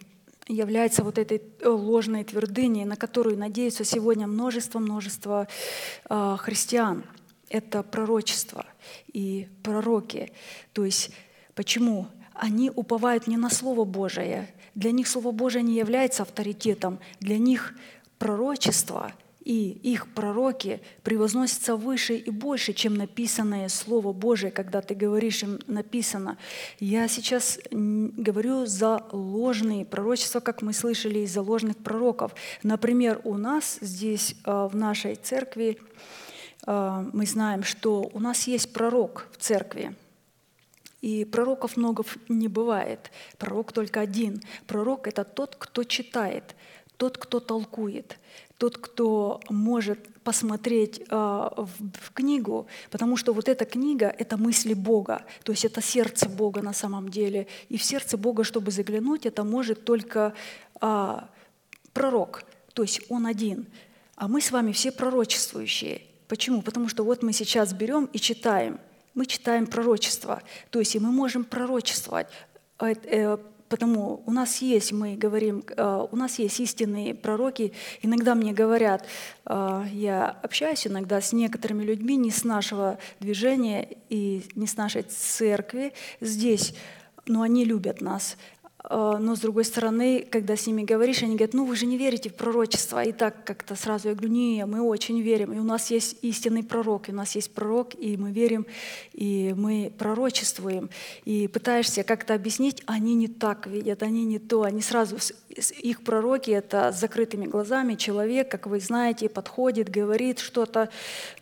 является вот этой э, ложной твердыней, на которую надеются сегодня множество-множество э, христиан. Это пророчество и пророки. То есть почему? Они уповают не на Слово Божие. Для них Слово Божие не является авторитетом. Для них пророчество — и их пророки превозносятся выше и больше, чем написанное Слово Божие, когда ты говоришь им написано. Я сейчас говорю за ложные пророчества, как мы слышали, из-за ложных пророков. Например, у нас здесь, а, в нашей церкви, а, мы знаем, что у нас есть пророк в церкви, и пророков много не бывает. Пророк только один. Пророк — это тот, кто читает, тот, кто толкует тот, кто может посмотреть э, в, книгу, потому что вот эта книга — это мысли Бога, то есть это сердце Бога на самом деле. И в сердце Бога, чтобы заглянуть, это может только э, пророк, то есть он один. А мы с вами все пророчествующие. Почему? Потому что вот мы сейчас берем и читаем. Мы читаем пророчество, то есть и мы можем пророчествовать э, Потому у нас есть, мы говорим, э, у нас есть истинные пророки. Иногда мне говорят, э, я общаюсь иногда с некоторыми людьми не с нашего движения и не с нашей церкви здесь, но они любят нас. А, но с другой стороны, когда с ними говоришь, они говорят, ну вы же не верите в пророчество. И так как-то сразу я говорю, не, мы очень верим. И у нас есть истинный пророк, и у нас есть пророк, и мы верим, и мы пророчествуем. И пытаешься как-то объяснить, они не так видят, они не то. Они сразу, их пророки — это с закрытыми глазами человек, как вы знаете, подходит, говорит что-то.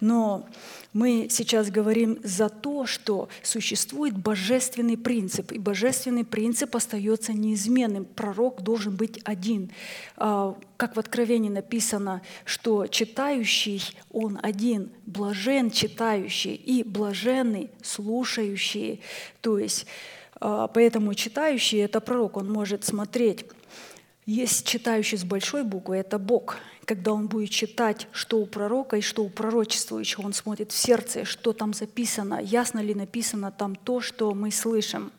Но мы сейчас говорим за то, что существует божественный принцип, и божественный принцип остается неизменным. Пророк должен быть один. А, как в Откровении написано, что читающий он один, блажен читающий и блаженный слушающий. То есть а, поэтому читающий — это пророк, он может смотреть есть читающий с большой буквы, это Бог. Когда он будет читать, что у пророка и что у пророчествующего, он смотрит в сердце, что там записано, ясно ли написано там то, что мы слышим.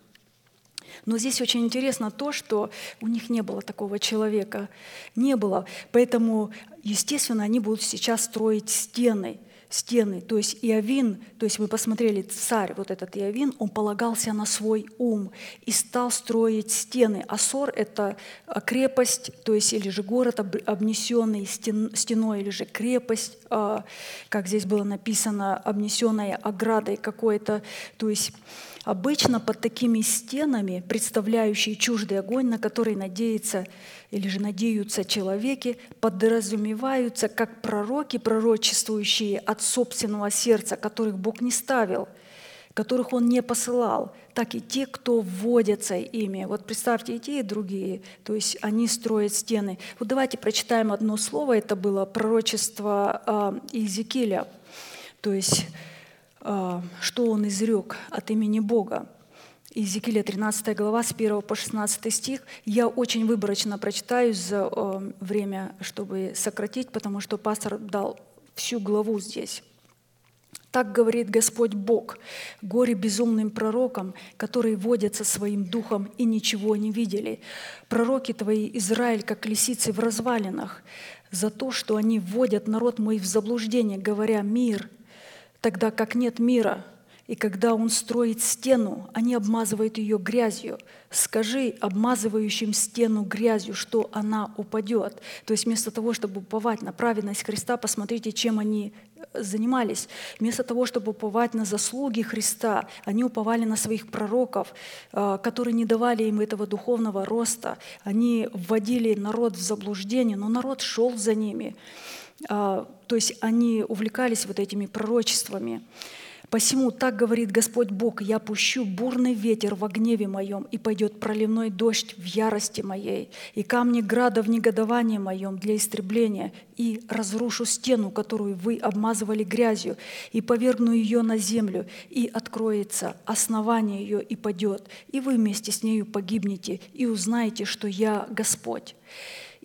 Но здесь очень интересно то, что у них не было такого человека. Не было. Поэтому, естественно, они будут сейчас строить стены стены. То есть Иовин, то есть мы посмотрели, царь, вот этот Иовин, он полагался на свой ум и стал строить стены. Асор – это а, крепость, то есть или же город, об- обнесенный стен- стеной, или же крепость, а, как здесь было написано, обнесенная оградой какой-то. То есть Обычно под такими стенами, представляющие чуждый огонь, на который надеется или же надеются человеки, подразумеваются как пророки, пророчествующие от собственного сердца, которых Бог не ставил, которых Он не посылал, так и те, кто вводятся ими. Вот представьте и те, и другие. То есть они строят стены. Вот давайте прочитаем одно слово. Это было пророчество а, Иезекииля. То есть что он изрек от имени Бога. Иезекииля 13 глава с 1 по 16 стих. Я очень выборочно прочитаю за э, время, чтобы сократить, потому что пастор дал всю главу здесь. Так говорит Господь Бог, горе безумным пророкам, которые водятся своим духом и ничего не видели. Пророки твои, Израиль, как лисицы в развалинах, за то, что они вводят народ мой в заблуждение, говоря «мир», тогда как нет мира. И когда он строит стену, они обмазывают ее грязью. Скажи обмазывающим стену грязью, что она упадет. То есть вместо того, чтобы уповать на праведность Христа, посмотрите, чем они э, занимались. Вместо того, чтобы уповать на заслуги Христа, они уповали на своих пророков, э, которые не давали им этого духовного роста. Они вводили народ в заблуждение, но народ шел за ними. А, То есть они увлекались вот этими пророчествами. Посему так говорит Господь Бог, я пущу бурный ветер в гневе моем, и пойдет проливной дождь в ярости моей, и камни града в негодовании моем для истребления, и разрушу стену, которую вы обмазывали грязью, и повергну ее на землю, и откроется основание ее, и падет, и вы вместе с нею погибнете, и узнаете, что я Господь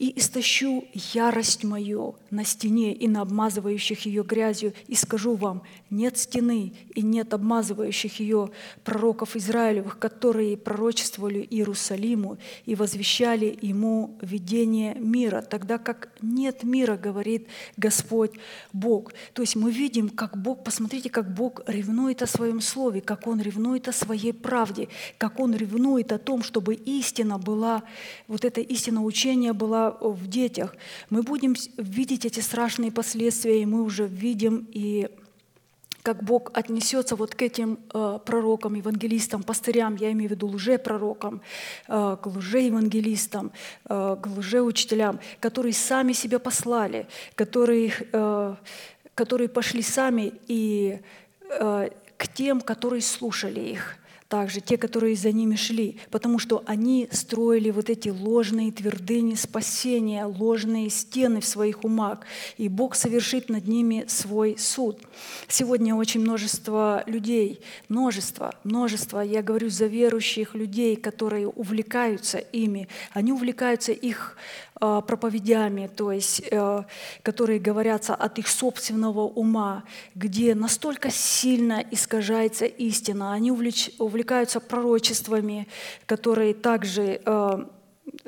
и истощу ярость мою на стене и на обмазывающих ее грязью, и скажу вам, нет стены и нет обмазывающих ее пророков Израилевых, которые пророчествовали Иерусалиму и возвещали ему видение мира, тогда как нет мира, говорит Господь Бог. То есть мы видим, как Бог, посмотрите, как Бог ревнует о своем слове, как Он ревнует о своей правде, как Он ревнует о том, чтобы истина была, вот эта истина учения была в детях. Мы будем с- видеть эти страшные последствия, и мы уже видим и как Бог отнесется вот к этим э, пророкам, евангелистам, пастырям, я имею в виду лжепророкам, э, к лжеевангелистам, э, к лжеучителям, которые сами себя послали, которые, э, которые пошли сами и э, к тем, которые слушали их также те, которые за ними шли, потому что они строили вот эти ложные твердыни спасения, ложные стены в своих умах, и Бог совершит над ними свой суд. Сегодня очень множество людей, множество, множество, я говорю за верующих людей, которые увлекаются ими, они увлекаются их проповедями, то есть, э, которые говорятся от их собственного ума, где настолько сильно искажается истина. Они увлеч- увлекаются пророчествами, которые также, э,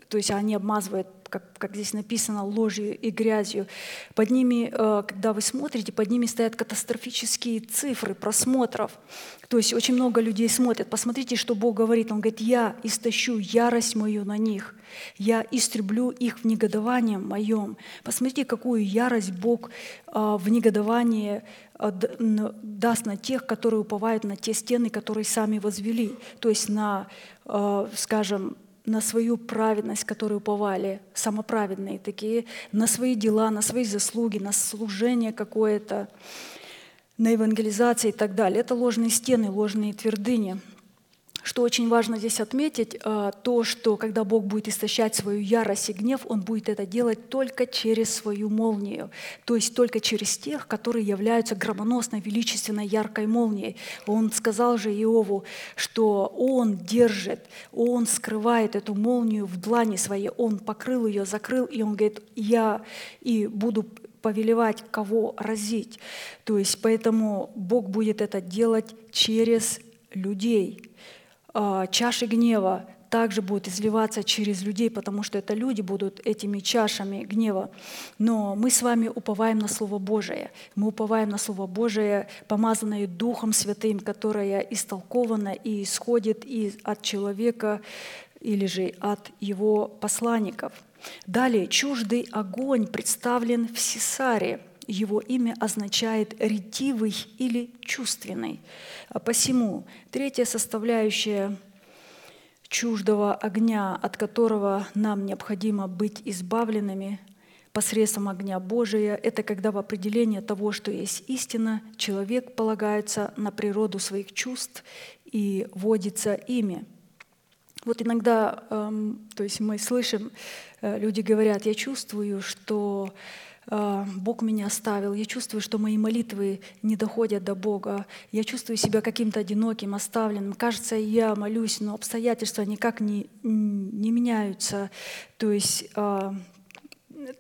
то есть они обмазывают как, как здесь написано, ложью и грязью. Под ними, э, когда вы смотрите, под ними стоят катастрофические цифры просмотров. То есть очень много людей смотрят. Посмотрите, что Бог говорит. Он говорит, я истощу ярость мою на них. Я истреблю их в негодовании моем. Посмотрите, какую ярость Бог э, в негодовании э, даст на тех, которые уповают на те стены, которые сами возвели. То есть на, скажем, на свою праведность, которую уповали, самоправедные такие, на свои дела, на свои заслуги, на служение какое-то, на евангелизации и так далее. Это ложные стены, ложные твердыни. Что очень важно здесь отметить, а, то, что когда Бог будет истощать свою ярость и гнев, Он будет это делать только через свою молнию, то есть только через тех, которые являются громоносной, величественной, яркой молнией. Он сказал же Иову, что Он держит, Он скрывает эту молнию в длани своей, Он покрыл ее, закрыл, и Он говорит, я и буду повелевать, кого разить. То есть поэтому Бог будет это делать через людей. А, чаши гнева также будут изливаться через людей, потому что это люди будут этими чашами гнева. Но мы с вами уповаем на Слово Божие. Мы уповаем на Слово Божие, помазанное Духом Святым, которое истолковано и исходит из, от человека или же от его посланников. Далее, чуждый огонь представлен в Сесаре – его имя означает ретивый или чувственный. А посему третья составляющая чуждого огня, от которого нам необходимо быть избавленными посредством огня Божия, это когда в определении того, что есть истина, человек полагается на природу своих чувств и водится ими. Вот иногда, эм, то есть мы слышим, э, люди говорят, я чувствую, что Бог меня оставил, я чувствую, что мои молитвы не доходят до Бога, я чувствую себя каким-то одиноким, оставленным. Кажется, я молюсь, но обстоятельства никак не, не меняются. То есть, а,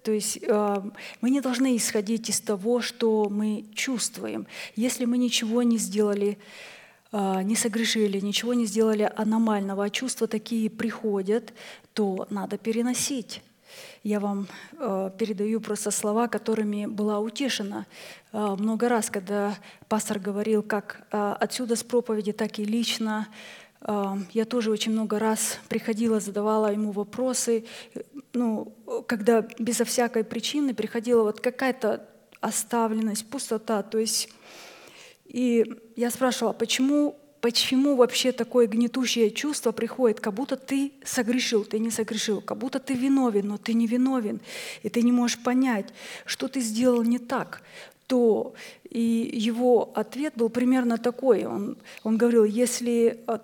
то есть а, мы не должны исходить из того, что мы чувствуем. Если мы ничего не сделали, не согрешили, ничего не сделали аномального, а чувства такие приходят, то надо переносить я вам э, передаю просто слова, которыми была утешена э, много раз, когда пастор говорил, как э, отсюда с проповеди, так и лично. Э, я тоже очень много раз приходила, задавала ему вопросы, ну, когда безо всякой причины приходила вот какая-то оставленность, пустота, то есть и я спрашивала, почему почему вообще такое гнетущее чувство приходит, как будто ты согрешил, ты не согрешил, как будто ты виновен, но ты не виновен, и ты не можешь понять, что ты сделал не так, то и его ответ был примерно такой. Он, он говорил, если а,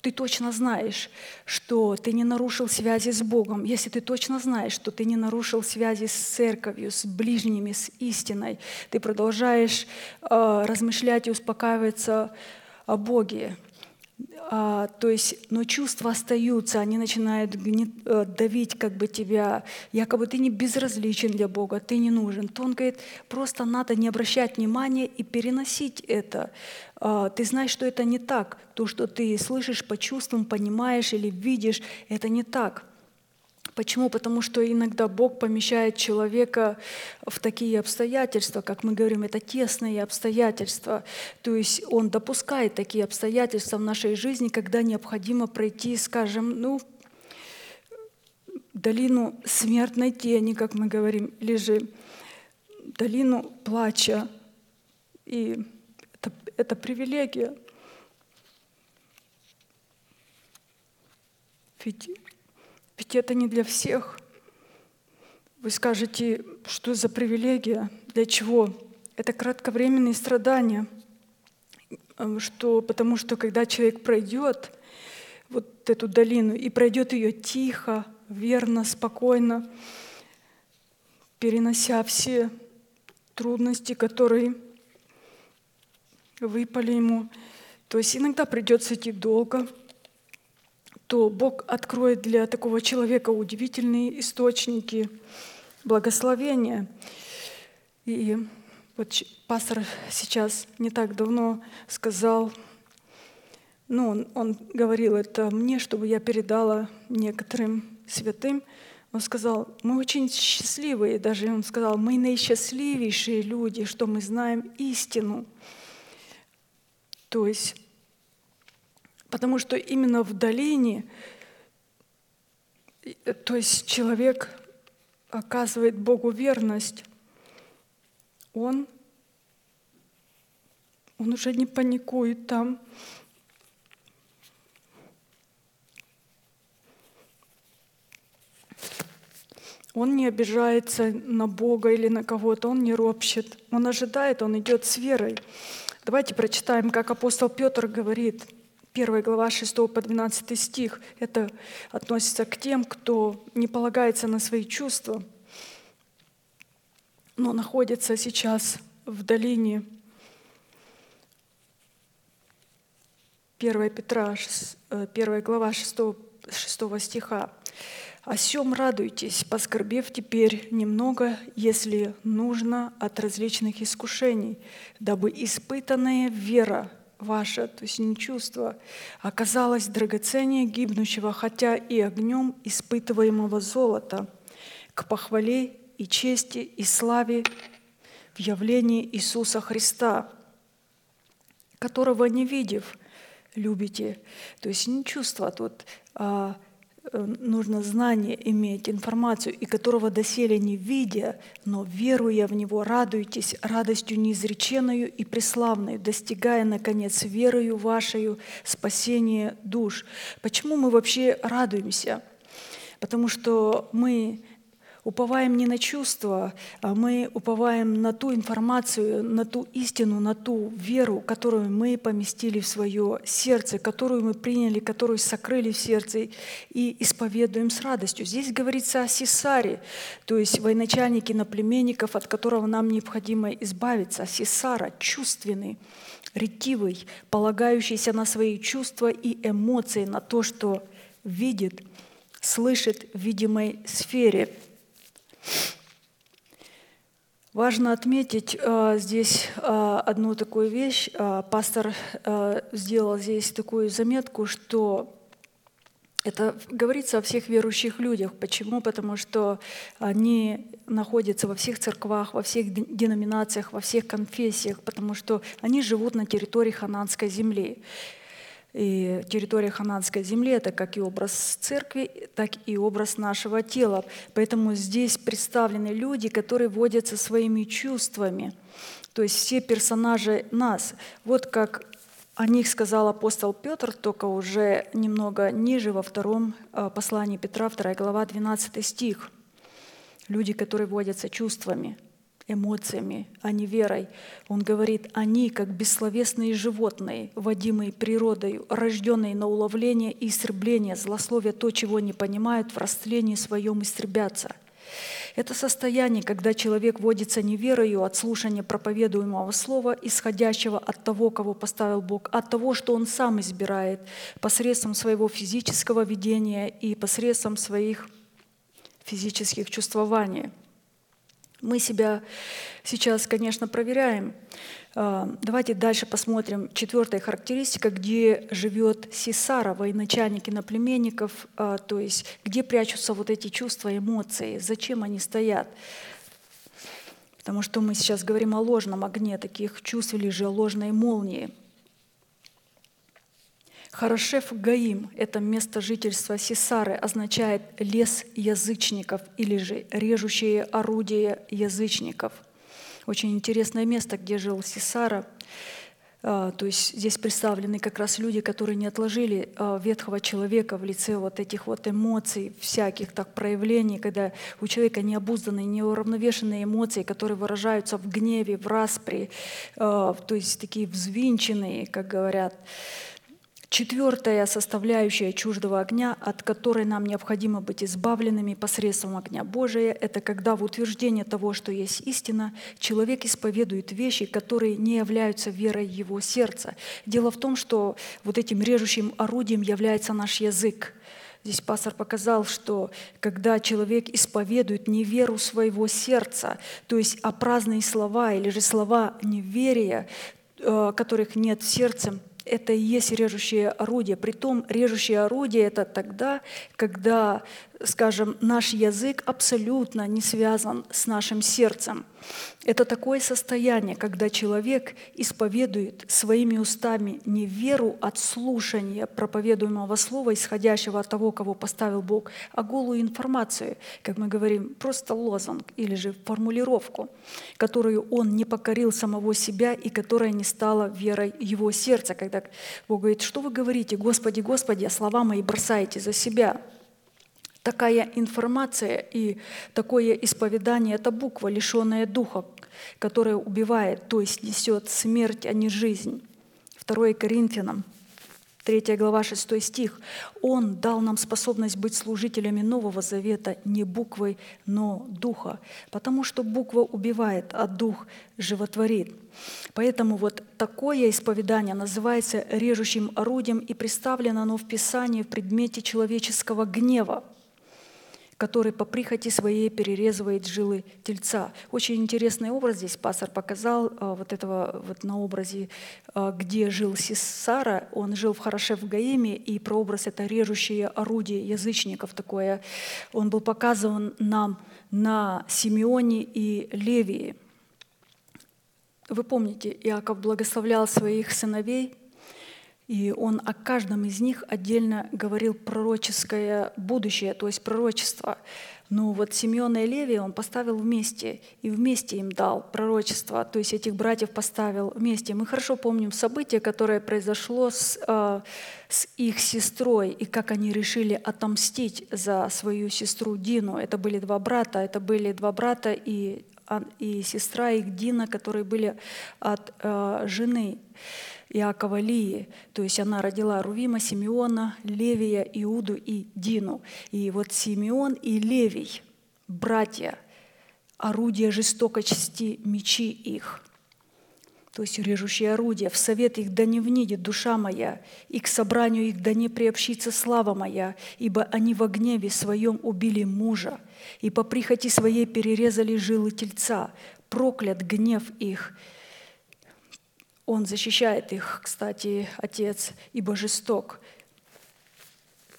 ты точно знаешь, что ты не нарушил связи с Богом, если ты точно знаешь, что ты не нарушил связи с церковью, с ближними, с истиной, ты продолжаешь э, размышлять и успокаиваться о Боге. А, то есть, но чувства остаются, они начинают гнет, э, давить как бы тебя, якобы ты не безразличен для Бога, ты не нужен. То он говорит, просто надо не обращать внимания и переносить это. А, ты знаешь, что это не так. То, что ты слышишь по чувствам, понимаешь или видишь, это не так. Почему? Потому что иногда Бог помещает человека в такие обстоятельства, как мы говорим, это тесные обстоятельства. То есть Он допускает такие обстоятельства в нашей жизни, когда необходимо пройти, скажем, ну, долину смертной тени, как мы говорим, или же долину плача. И это, это привилегия. Ведь ведь это не для всех. Вы скажете, что за привилегия, для чего? Это кратковременные страдания. Эм, что, потому что когда человек пройдет вот эту долину и пройдет ее тихо, верно, спокойно, перенося все трудности, которые выпали ему, то есть иногда придется идти долго – то Бог откроет для такого человека удивительные источники благословения. И вот пастор сейчас не так давно сказал, ну, он, он говорил это мне, чтобы я передала некоторым святым. Он сказал, мы очень счастливые, даже он сказал, мы наисчастливейшие люди, что мы знаем истину. То есть Потому что именно в долине, то есть человек оказывает Богу верность, он, он уже не паникует там. Он не обижается на Бога или на кого-то, он не ропщет. Он ожидает, он идет с верой. Давайте прочитаем, как апостол Петр говорит – 1 глава 6 по 12 стих. Это относится к тем, кто не полагается на свои чувства, но находится сейчас в долине 1 Петра, 1 э, глава 6, 6 стиха. «О сем радуйтесь, поскорбев теперь немного, если нужно, от различных искушений, дабы испытанная вера ваше, то есть не чувство, оказалось драгоценнее гибнущего, хотя и огнем испытываемого золота, к похвале и чести и славе в явлении Иисуса Христа, которого не видев, любите. То есть не чувство тут, а нужно знание иметь, информацию, и которого доселе не видя, но веруя в Него, радуйтесь радостью неизреченную и преславную, достигая, наконец, верою вашей спасения душ. Почему мы вообще радуемся? Потому что мы уповаем не на чувства, а мы уповаем на ту информацию, на ту истину, на ту веру, которую мы поместили в свое сердце, которую мы приняли, которую сокрыли в сердце и исповедуем с радостью. Здесь говорится о Сесаре, то есть военачальнике наплеменников, от которого нам необходимо избавиться. Сесара чувственный, ретивый, полагающийся на свои чувства и эмоции, на то, что видит, слышит в видимой сфере – Важно отметить э, здесь э, одну такую вещь. Э, пастор сделал здесь такую заметку, что это говорится о всех верующих людях. Почему? Потому что они находятся во всех церквах, во всех деноминациях, во всех конфессиях, потому что они живут на территории хананской земли. И территория хананской земли – это как и образ церкви, так и образ нашего тела. Поэтому здесь представлены люди, которые водятся своими чувствами. То есть все персонажи нас. Вот как о них сказал апостол Петр, только уже немного ниже, во втором э, послании Петра, 2 глава, 12 стих. Люди, которые водятся чувствами – эмоциями, а не верой. Он говорит, они, как бессловесные животные, водимые природой, рожденные на уловление и истребление, злословие то, чего не понимают, в растлении своем истребятся. Это состояние, когда человек водится неверою от слушания проповедуемого слова, исходящего от того, кого поставил Бог, от того, что он сам избирает посредством своего физического видения и посредством своих физических чувствований – мы себя сейчас, конечно, проверяем. А, давайте дальше посмотрим. Четвертая характеристика, где живет Сесара, военачальник иноплеменников, а, то есть где прячутся вот эти чувства, эмоции, зачем они стоят. Потому что мы сейчас говорим о ложном огне таких чувств или же о ложной молнии – Хорошев Гаим – это место жительства Сесары, означает лес язычников или же режущее орудие язычников. Очень интересное место, где жил Сесара. А, то есть здесь представлены как раз люди, которые не отложили а, ветхого человека в лице вот этих вот эмоций, всяких так проявлений, когда у человека необузданные, неуравновешенные эмоции, которые выражаются в гневе, в распри, а, то есть такие взвинченные, как говорят. Четвертая составляющая чуждого огня, от которой нам необходимо быть избавленными посредством огня Божия, это когда в утверждение того, что есть истина, человек исповедует вещи, которые не являются верой его сердца. Дело в том, что вот этим режущим орудием является наш язык. Здесь пастор показал, что когда человек исповедует не веру своего сердца, то есть а слова или же слова неверия, э, которых нет в сердце, это и есть режущее орудие. Притом режущее орудие – это тогда, когда скажем, наш язык абсолютно не связан с нашим сердцем. Это такое состояние, когда человек исповедует своими устами не веру от слушания проповедуемого слова, исходящего от того, кого поставил Бог, а голую информацию, как мы говорим, просто лозунг или же формулировку, которую он не покорил самого себя и которая не стала верой его сердца, когда Бог говорит, что вы говорите, Господи, Господи, а слова мои бросаете за себя – Такая информация и такое исповедание – это буква, лишенная духа, которая убивает, то есть несет смерть, а не жизнь. 2 Коринфянам, 3 глава, 6 стих. «Он дал нам способность быть служителями Нового Завета не буквой, но духа, потому что буква убивает, а дух животворит». Поэтому вот такое исповедание называется режущим орудием и представлено оно в Писании в предмете человеческого гнева – который по прихоти своей перерезывает жилы тельца. Очень интересный образ здесь пастор показал, а, вот этого вот на образе, а, где жил Сисара, он жил в Хороше в Гаиме, и прообраз это режущее орудие язычников такое. Он был показан нам на Симеоне и Левии. Вы помните, Иаков благословлял своих сыновей, и он о каждом из них отдельно говорил пророческое будущее, то есть пророчество. Но вот Симеона и Левия он поставил вместе, и вместе им дал пророчество, то есть этих братьев поставил вместе. Мы хорошо помним событие, которое произошло с, э, с их сестрой, и как они решили отомстить за свою сестру Дину. Это были два брата, это были два брата и, а, и сестра их Дина, которые были от э, жены Иакова Лии. То есть она родила Рувима, Симеона, Левия, Иуду и Дину. И вот Симеон и Левий, братья, орудия жестокости, мечи их. То есть режущие орудия. В совет их да не внидит душа моя, и к собранию их да не приобщится слава моя, ибо они во гневе своем убили мужа, и по прихоти своей перерезали жилы тельца. Проклят гнев их, он защищает их, кстати, Отец, ибо жесток,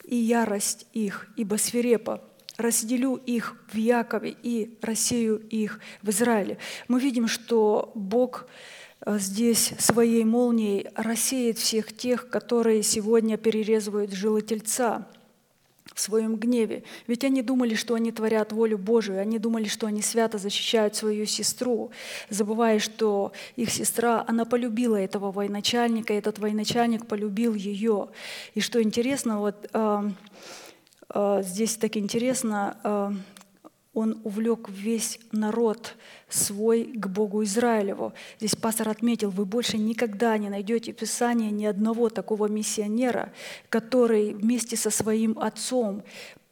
и ярость их, ибо свирепа. Разделю их в Якове и рассею их в Израиле. Мы видим, что Бог э, здесь своей молнией рассеет всех тех, которые сегодня перерезывают жилы тельца – в своем гневе. Ведь они думали, что они творят волю Божию, они думали, что они свято защищают свою сестру, забывая, что их сестра, она полюбила этого военачальника, этот военачальник полюбил ее. И что интересно, вот э, э, здесь так интересно, э, он увлек весь народ свой к Богу Израилеву. Здесь пастор отметил, вы больше никогда не найдете Писании ни одного такого миссионера, который вместе со своим отцом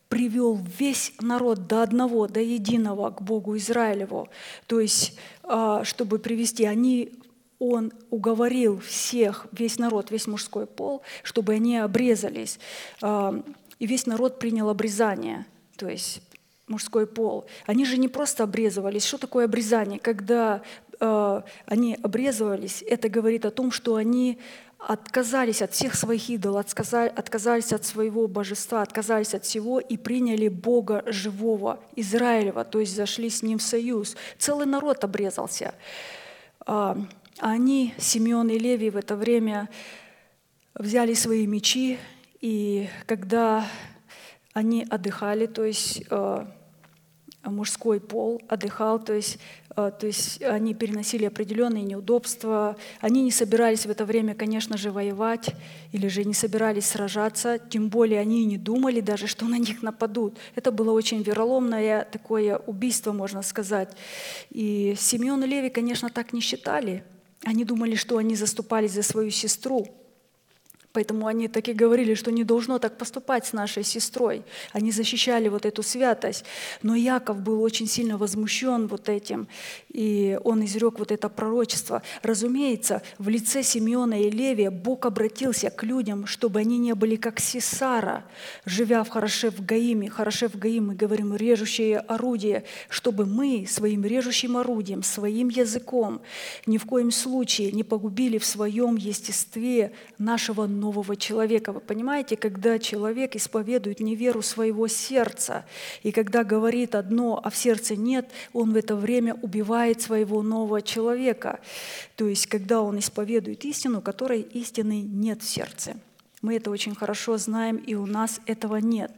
привел весь народ до одного, до единого к Богу Израилеву. То есть, а, чтобы привести, они он уговорил всех, весь народ, весь мужской пол, чтобы они обрезались. А, и весь народ принял обрезание. То есть мужской пол. Они же не просто обрезывались. Что такое обрезание? Когда э, они обрезывались, это говорит о том, что они отказались от всех своих идолов, отказались от своего божества, отказались от всего и приняли Бога живого, Израилева, то есть зашли с Ним в союз. Целый народ обрезался. А они, Симеон и Левий, в это время взяли свои мечи, и когда они отдыхали, то есть э, мужской пол отдыхал, то есть, э, то есть они переносили определенные неудобства. Они не собирались в это время, конечно же, воевать или же не собирались сражаться, тем более они не думали даже, что на них нападут. Это было очень вероломное такое убийство, можно сказать. И Симеон и Леви, конечно, так не считали. Они думали, что они заступались за свою сестру – Поэтому они так и говорили, что не должно так поступать с нашей сестрой. Они защищали вот эту святость. Но Яков был очень сильно возмущен вот этим, и он изрек вот это пророчество. Разумеется, в лице Симеона и Левия Бог обратился к людям, чтобы они не были как Сесара, живя в Хорошев Гаиме. Хорошев Гаим, мы говорим, режущее орудие, чтобы мы своим режущим орудием, своим языком ни в коем случае не погубили в своем естестве нашего нового человека. Вы понимаете, когда человек исповедует неверу своего сердца, и когда говорит одно, а в сердце нет, он в это время убивает своего нового человека. То есть, когда он исповедует истину, которой истины нет в сердце. Мы это очень хорошо знаем, и у нас этого нет.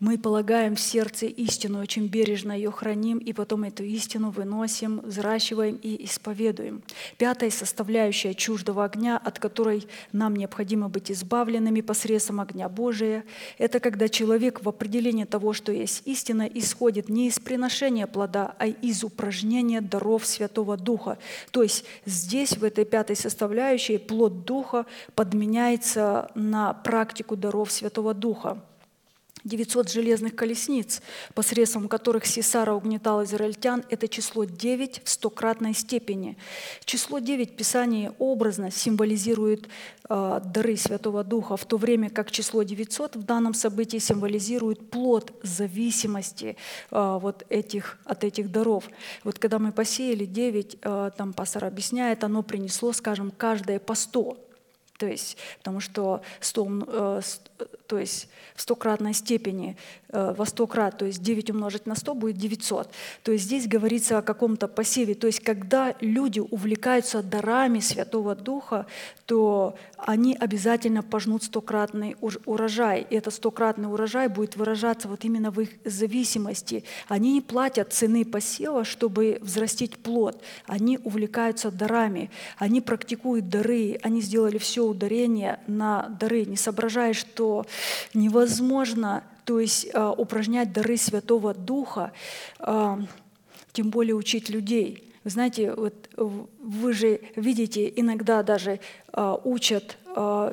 Мы полагаем в сердце истину, очень бережно ее храним, и потом эту истину выносим, взращиваем и исповедуем. Пятая составляющая чуждого огня, от которой нам необходимо быть избавленными посредством огня Божия, это когда человек в определении того, что есть истина, исходит не из приношения плода, а из упражнения даров Святого Духа. То есть здесь, в этой пятой составляющей, плод Духа подменяется на практику даров Святого Духа. 900 железных колесниц, посредством которых Сесара угнетал израильтян, это число 9 в стократной степени. Число 9 в Писании образно символизирует э, дары Святого Духа, в то время как число 900 в данном событии символизирует плод зависимости э, вот этих, от этих даров. Вот когда мы посеяли 9, э, там пастор объясняет, оно принесло, скажем, каждое по 100. То есть, потому что 100, ум- э, с- э, то есть в стократной степени, э, во 100 крат, то есть 9 умножить на 100 будет 900. То есть здесь говорится о каком-то посеве. То есть когда люди увлекаются дарами Святого Духа, то они обязательно пожнут стократный урожай. И этот стократный урожай будет выражаться вот именно в их зависимости. Они не платят цены посева, чтобы взрастить плод. Они увлекаются дарами, они практикуют дары, они сделали все ударение на дары, не соображая, что невозможно то есть, э, упражнять дары Святого Духа, э, тем более учить людей. Вы знаете, вот вы же видите, иногда даже э, учат,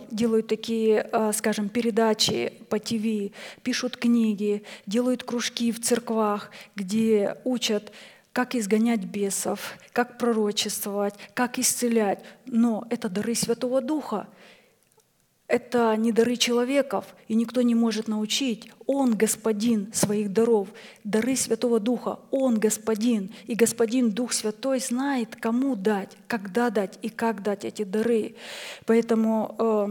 делают такие, скажем, передачи по ТВ, пишут книги, делают кружки в церквах, где учат как изгонять бесов, как пророчествовать, как исцелять. Но это дары Святого Духа. Это не дары человеков, и никто не может научить. Он господин своих даров, дары Святого Духа. Он господин, и господин Дух Святой знает, кому дать, когда дать и как дать эти дары. Поэтому э,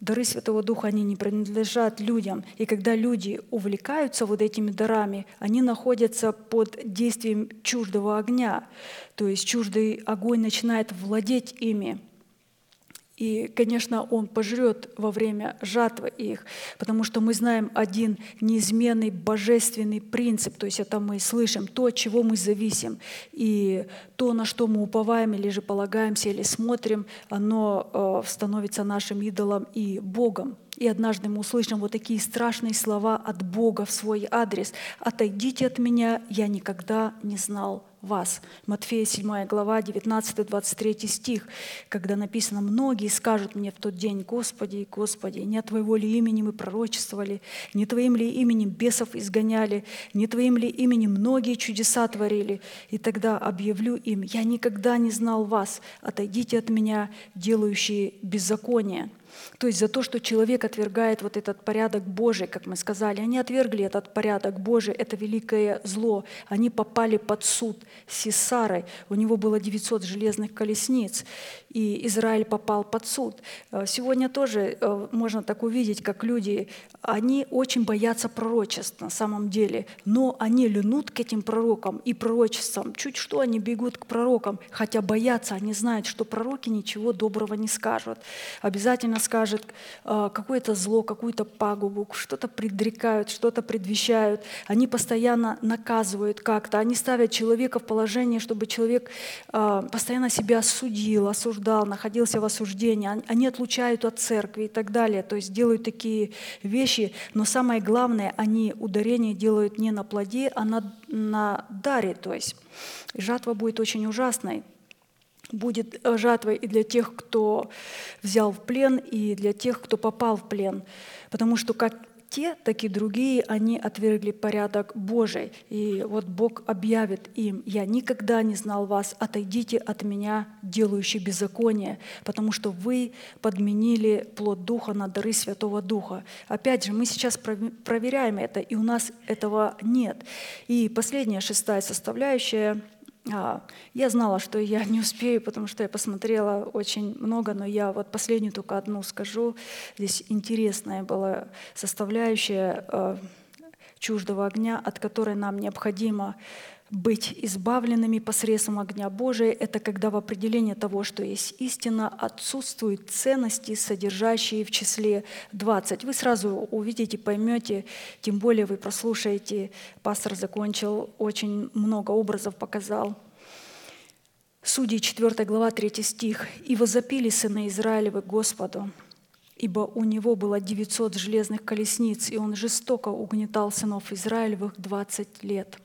дары Святого Духа, они не принадлежат людям. И когда люди увлекаются вот этими дарами, они находятся под действием чуждого огня. То есть чуждый огонь начинает владеть ими. И, конечно, он пожрет во время жатвы их, потому что мы знаем один неизменный божественный принцип, то есть это мы слышим, то, от чего мы зависим, и то, на что мы уповаем или же полагаемся, или смотрим, оно э, становится нашим идолом и Богом. И однажды мы услышим вот такие страшные слова от Бога в свой адрес. «Отойдите от меня, я никогда не знал вас». Матфея 7 глава, 19-23 стих, когда написано «Многие скажут мне в тот день, Господи, Господи, не Твоего ли имени мы пророчествовали, не Твоим ли именем бесов изгоняли, не Твоим ли именем многие чудеса творили?» И тогда объявлю им «Я никогда не знал вас, отойдите от меня, делающие беззаконие». То есть за то, что человек отвергает вот этот порядок Божий, как мы сказали, они отвергли этот порядок Божий, это великое зло. Они попали под суд Сесары. У него было 900 железных колесниц, и Израиль попал под суд. Э, Сегодня тоже э, можно так увидеть, как люди, они очень боятся пророчеств на самом деле, но они льнут к этим пророкам и пророчествам. Чуть что они бегут к пророкам, хотя боятся, они знают, что пророки ничего доброго не скажут. Обязательно скажет э, какое-то зло, какую-то пагубу, что-то предрекают, что-то предвещают. Они постоянно наказывают как-то, они ставят человека в положение, чтобы человек э, постоянно себя судил, осуждал, находился в осуждении. Они отлучают от церкви и так далее. То есть делают такие вещи, но самое главное, они ударение делают не на плоде, а на, на даре. То есть жатва будет очень ужасной будет э, жатвой и для тех, кто взял в плен, и для тех, кто попал в плен. Потому что как те, так и другие, они отвергли порядок Божий. И вот Бог объявит им, «Я никогда не знал вас, отойдите от меня, делающие беззаконие, потому что вы подменили плод Духа на дары Святого Духа». Опять же, мы сейчас проверяем это, и у нас этого нет. И последняя, шестая составляющая – Я знала, что я не успею, потому что я посмотрела очень много, но я вот последнюю только одну скажу. Здесь интересная была составляющая э, чуждого огня, от которой нам необходимо быть избавленными посредством огня Божия. Это когда в определении того, что есть истина, отсутствуют ценности, содержащие в числе 20. Вы сразу увидите, поймете, тем более вы прослушаете. Пастор закончил, очень много образов показал. Судьи 4 глава 3 стих. «И возопили сыны Израилевы Господу, ибо у него было 900 железных колесниц, и он жестоко угнетал сынов Израилевых 20 лет».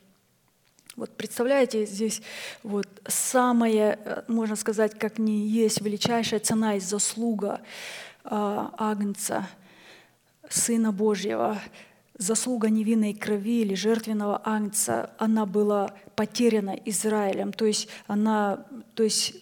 Вот представляете, здесь вот самая, э, можно сказать, как не есть величайшая цена и заслуга а, Агнца, Сына Божьего, заслуга невинной крови или жертвенного агнца, она была потеряна Израилем, то есть она то есть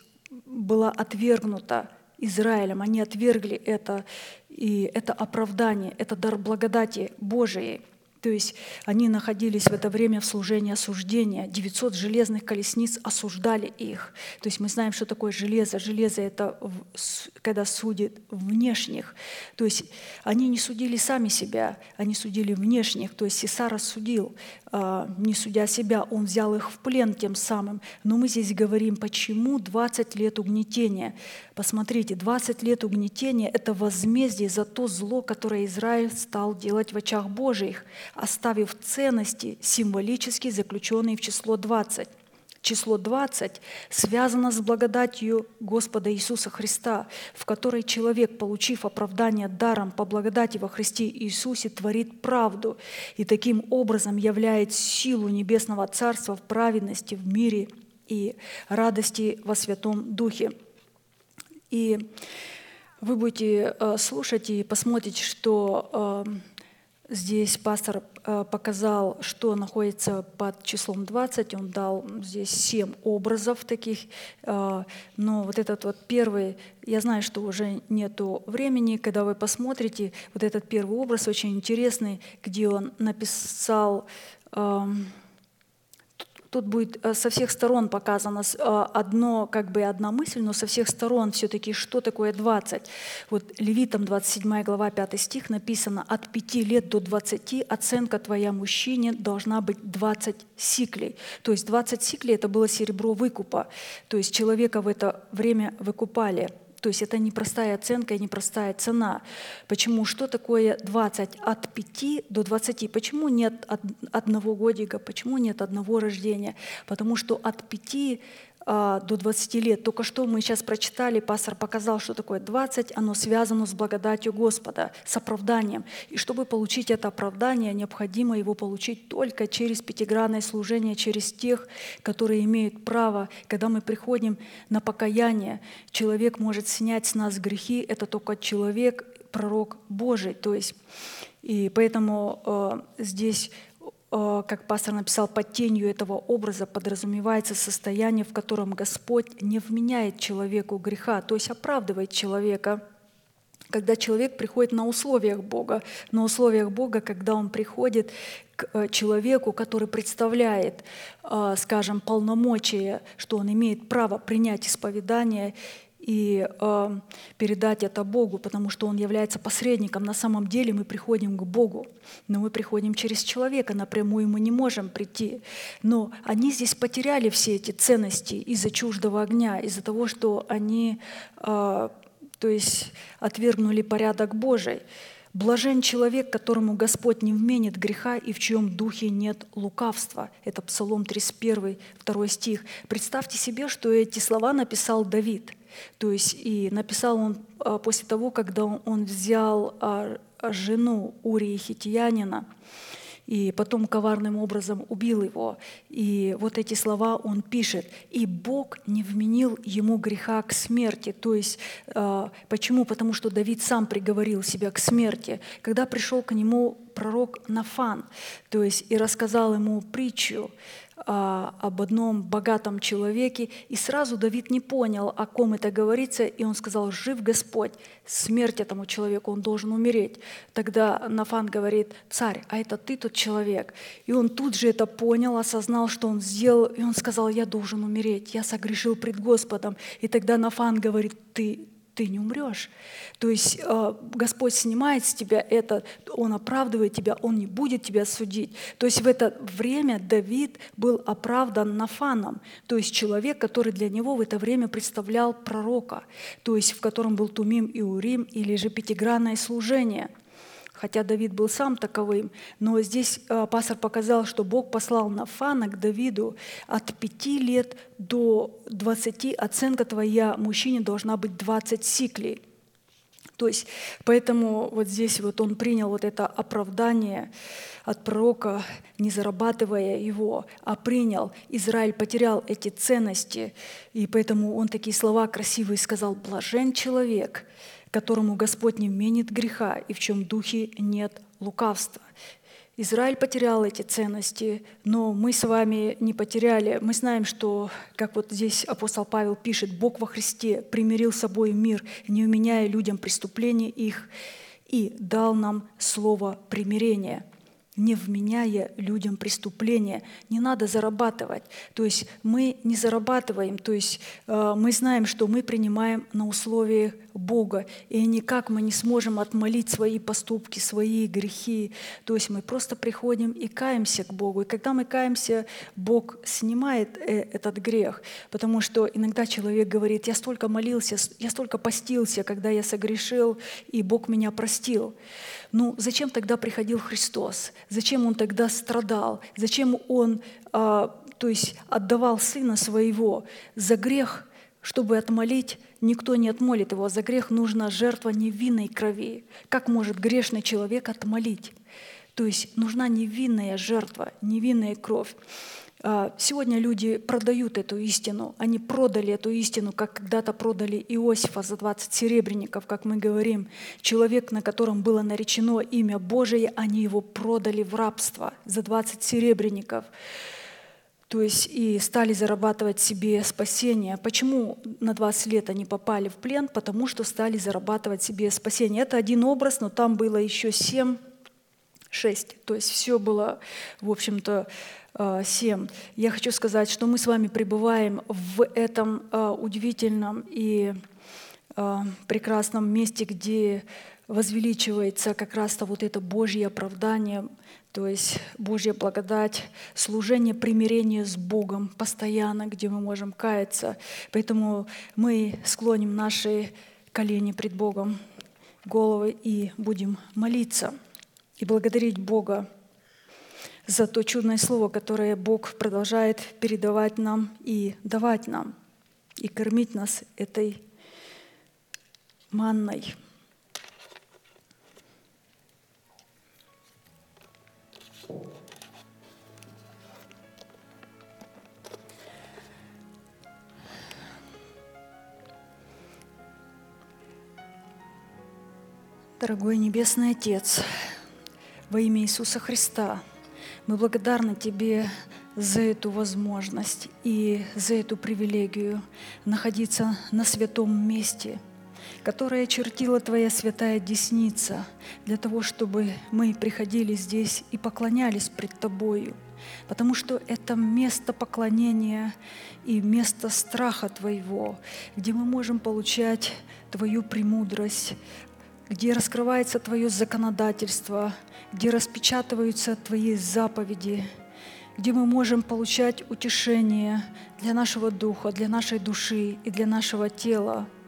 была отвергнута Израилем. Они отвергли это, и это оправдание, это дар благодати Божией. То есть они находились в это время в служении осуждения. 900 железных колесниц осуждали их. То есть мы знаем, что такое железо. Железо — это когда судит внешних. То есть они не судили сами себя, они судили внешних. То есть Сесар рассудил, а, не судя себя, он взял их в плен тем самым. Но мы здесь говорим, почему 20 лет угнетения. Посмотрите, 20 лет угнетения — это возмездие за то зло, которое Израиль стал делать в очах Божьих, оставив ценности, символически заключенные в число 20. Число 20 связано с благодатью Господа Иисуса Христа, в которой человек, получив оправдание даром по благодати во Христе Иисусе, творит правду и таким образом являет силу Небесного Царства в праведности, в мире и радости во Святом Духе. И вы будете э, слушать и посмотрите, что э, здесь пастор э, показал, что находится под числом 20. Он дал здесь семь образов таких. э, Но вот этот вот первый, я знаю, что уже нету времени, когда вы посмотрите, вот этот первый образ очень интересный, где он написал эм, Тут будет э, со всех сторон показано э, одно, как бы одна мысль, но со всех сторон все-таки, что такое 20. Вот Левитам 27 глава 5 стих написано, от 5 лет до 20 оценка твоя мужчине должна быть 20 сиклей. То есть 20 сиклей это было серебро выкупа. То есть человека в это время выкупали. То есть это непростая оценка и непростая цена. Почему? Что такое 20 от 5 до 20? Почему нет од- одного годика? Почему нет одного рождения? Потому что от 5 а, до 20 лет. Только что мы сейчас прочитали, пастор показал, что такое 20, оно связано с благодатью Господа, с оправданием. И чтобы получить это оправдание, необходимо его получить только через пятигранное служение, через тех, которые имеют право. Когда мы приходим на покаяние, человек может снять с нас грехи, это только человек, пророк Божий. То есть, и поэтому э, здесь как пастор написал, под тенью этого образа подразумевается состояние, в котором Господь не вменяет человеку греха, то есть оправдывает человека, когда человек приходит на условиях Бога, на условиях Бога, когда он приходит к э, человеку, который представляет, э, скажем, полномочия, что он имеет право принять исповедание и э, передать это Богу, потому что Он является посредником. На самом деле мы приходим к Богу, но мы приходим через человека, напрямую мы не можем прийти. Но они здесь потеряли все эти ценности из-за чуждого огня, из-за того, что они э, то есть отвергнули порядок Божий. Блажен человек, которому Господь не вменит греха и в чьем духе нет лукавства. Это Псалом 31, 2 стих. Представьте себе, что эти слова написал Давид. То есть и написал он а, после того, когда он, взял а, жену Урии Хитиянина, и потом коварным образом убил его. И вот эти слова он пишет. «И Бог не вменил ему греха к смерти». То есть э, почему? Потому что Давид сам приговорил себя к смерти. Когда пришел к нему пророк Нафан, то есть и рассказал ему притчу, а, об одном богатом человеке, и сразу Давид не понял, о ком это говорится, и он сказал, жив Господь, смерть этому человеку, он должен умереть. Тогда Нафан говорит, царь, а это ты тот человек. И он тут же это понял, осознал, что он сделал, и он сказал, я должен умереть, я согрешил пред Господом. И тогда Нафан говорит, ты, ты не умрешь. То есть э, Господь снимает с тебя это, Он оправдывает тебя, Он не будет тебя судить. То есть в это время Давид был оправдан Нафаном, то есть человек, который для него в это время представлял пророка, то есть в котором был Тумим и Урим или же пятигранное служение – Хотя Давид был сам таковым, но здесь э, пастор показал, что Бог послал Нафана к Давиду от пяти лет до 20, оценка твоя мужчине должна быть 20 сиклей. То есть, поэтому вот здесь вот он принял вот это оправдание от пророка, не зарабатывая его, а принял. Израиль потерял эти ценности, и поэтому он такие слова красивые сказал, «Блажен человек, которому Господь не вменит греха и в чем духе нет лукавства». Израиль потерял эти ценности, но мы с вами не потеряли. Мы знаем, что, как вот здесь апостол Павел пишет, Бог во Христе примирил с собой мир, не уменяя людям преступления их, и дал нам слово примирения – не вменяя людям преступления. Не надо зарабатывать. То есть мы не зарабатываем, то есть э, мы знаем, что мы принимаем на условиях Бога, и никак мы не сможем отмолить свои поступки, свои грехи. То есть мы просто приходим и каемся к Богу. И когда мы каемся, Бог снимает э, этот грех, потому что иногда человек говорит, я столько молился, я столько постился, когда я согрешил, и Бог меня простил. Ну, зачем тогда приходил Христос? Зачем Он тогда страдал? Зачем Он, а, то есть, отдавал Сына Своего за грех, чтобы отмолить? Никто не отмолит его. За грех нужна жертва невинной крови. Как может грешный человек отмолить? То есть нужна невинная жертва, невинная кровь. А, сегодня люди продают эту истину. Они продали эту истину, как когда-то продали Иосифа за 20 серебряников, как мы говорим. Человек, на котором было наречено имя Божие, они его продали в рабство за 20 серебряников. То есть и стали зарабатывать себе спасение. Почему на 20 лет они попали в плен? Потому что стали зарабатывать себе спасение. Это один образ, но там было еще семь, шесть. То есть все было, в общем-то, 7. Я хочу сказать, что мы с вами пребываем в этом а, удивительном и а, прекрасном месте, где возвеличивается как раз-то вот это Божье оправдание, то есть Божья благодать, служение примирения с Богом постоянно, где мы можем каяться. Поэтому мы склоним наши колени пред Богом, головы и будем молиться и благодарить Бога за то чудное слово, которое Бог продолжает передавать нам и давать нам, и кормить нас этой манной. Дорогой Небесный Отец, во имя Иисуса Христа, мы благодарны Тебе за эту возможность и за эту привилегию находиться на святом месте, которое чертила Твоя святая десница для того, чтобы мы приходили здесь и поклонялись пред Тобою, потому что это место поклонения и место страха Твоего, где мы можем получать Твою премудрость, где раскрывается Твое законодательство, где распечатываются Твои заповеди, где мы можем получать утешение для нашего духа, для нашей души и для нашего тела –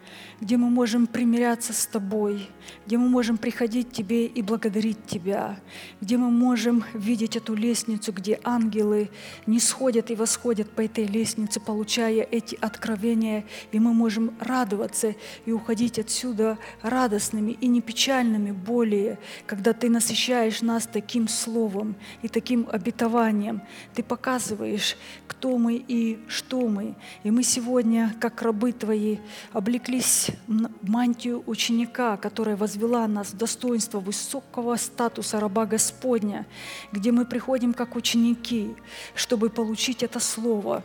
где мы можем примиряться с Тобой, где мы можем приходить к Тебе и благодарить Тебя, где мы можем видеть эту лестницу, где ангелы не сходят и восходят по этой лестнице, получая эти откровения, и мы можем радоваться и уходить отсюда радостными и не печальными более, когда Ты насыщаешь нас таким словом и таким обетованием. Ты показываешь, кто мы и что мы. И мы сегодня, как рабы Твои, облеклись мантию ученика, которая возвела нас в достоинство высокого статуса раба Господня, где мы приходим как ученики, чтобы получить это слово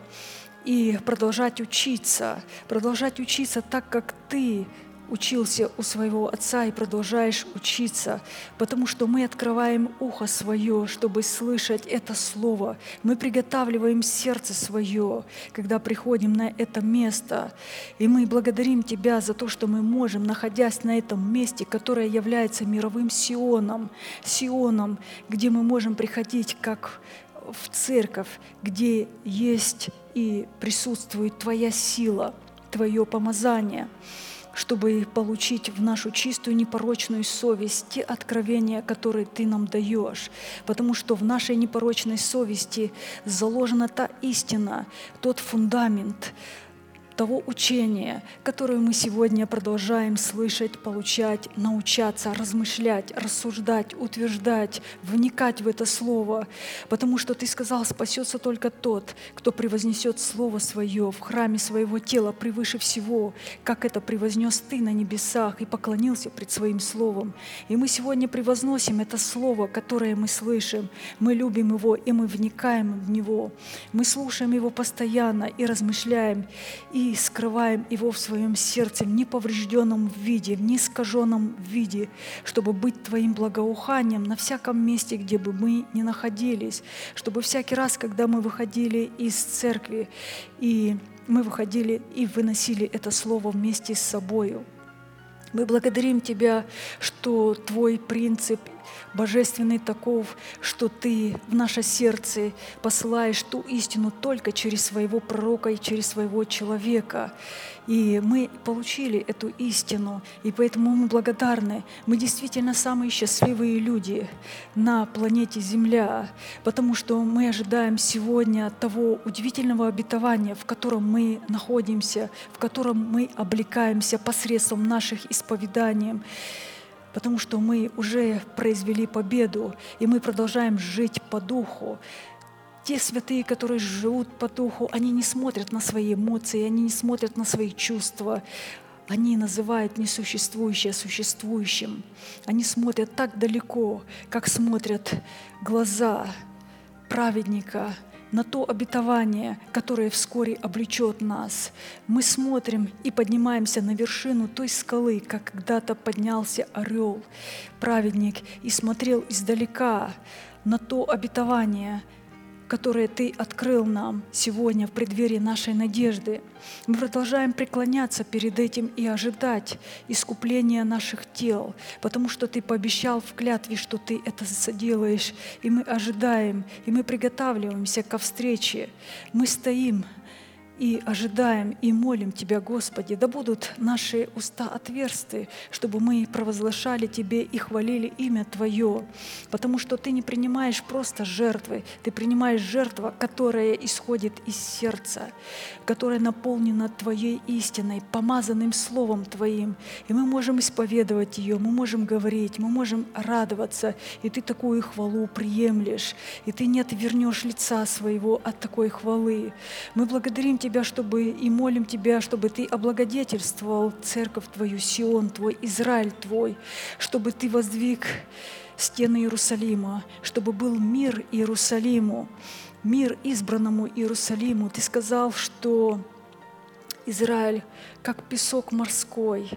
и продолжать учиться, продолжать учиться так, как Ты учился у своего отца и продолжаешь учиться, потому что мы открываем ухо свое, чтобы слышать это слово. Мы приготавливаем сердце свое, когда приходим на это место. И мы благодарим Тебя за то, что мы можем, находясь на этом месте, которое является мировым Сионом, Сионом, где мы можем приходить как в церковь, где есть и присутствует Твоя сила, Твое помазание – чтобы получить в нашу чистую непорочную совесть те откровения, которые Ты нам даешь. Потому что в нашей непорочной совести заложена та истина, тот фундамент, того учения, которое мы сегодня продолжаем слышать, получать, научаться, размышлять, рассуждать, утверждать, вникать в это Слово. Потому что Ты сказал, спасется только тот, кто превознесет Слово Свое в храме своего тела превыше всего, как это превознес Ты на небесах и поклонился пред Своим Словом. И мы сегодня превозносим это Слово, которое мы слышим. Мы любим его, и мы вникаем в него. Мы слушаем его постоянно и размышляем, и скрываем его в своем сердце в неповрежденном виде, в неискаженном виде, чтобы быть Твоим благоуханием на всяком месте, где бы мы ни находились, чтобы всякий раз, когда мы выходили из церкви, и мы выходили и выносили это слово вместе с собою. Мы благодарим Тебя, что Твой принцип божественный таков, что Ты в наше сердце посылаешь ту истину только через своего пророка и через своего человека. И мы получили эту истину, и поэтому мы благодарны. Мы действительно самые счастливые люди на планете Земля, потому что мы ожидаем сегодня того удивительного обетования, в котором мы находимся, в котором мы облекаемся посредством наших исповеданий потому что мы уже произвели победу, и мы продолжаем жить по духу. Те святые, которые живут по духу, они не смотрят на свои эмоции, они не смотрят на свои чувства, они называют несуществующее существующим. Они смотрят так далеко, как смотрят глаза праведника на то обетование, которое вскоре облечет нас. Мы смотрим и поднимаемся на вершину той скалы, как когда-то поднялся орел, праведник, и смотрел издалека на то обетование, которое Ты открыл нам сегодня в преддверии нашей надежды. Мы продолжаем преклоняться перед этим и ожидать искупления наших тел, потому что Ты пообещал в клятве, что Ты это соделаешь, и мы ожидаем, и мы приготавливаемся ко встрече. Мы стоим и ожидаем и молим Тебя, Господи, да будут наши уста отверсты, чтобы мы провозглашали Тебе и хвалили имя Твое, потому что Ты не принимаешь просто жертвы, Ты принимаешь жертву, которая исходит из сердца, которая наполнена Твоей истиной, помазанным Словом Твоим, и мы можем исповедовать ее, мы можем говорить, мы можем радоваться, и Ты такую хвалу приемлешь, и Ты не отвернешь лица своего от такой хвалы. Мы благодарим Тебя, чтобы и молим Тебя, чтобы Ты облагодетельствовал церковь Твою, Сион Твой, Израиль Твой, чтобы Ты воздвиг стены Иерусалима, чтобы был мир Иерусалиму, мир избранному Иерусалиму. Ты сказал, что Израиль как песок морской,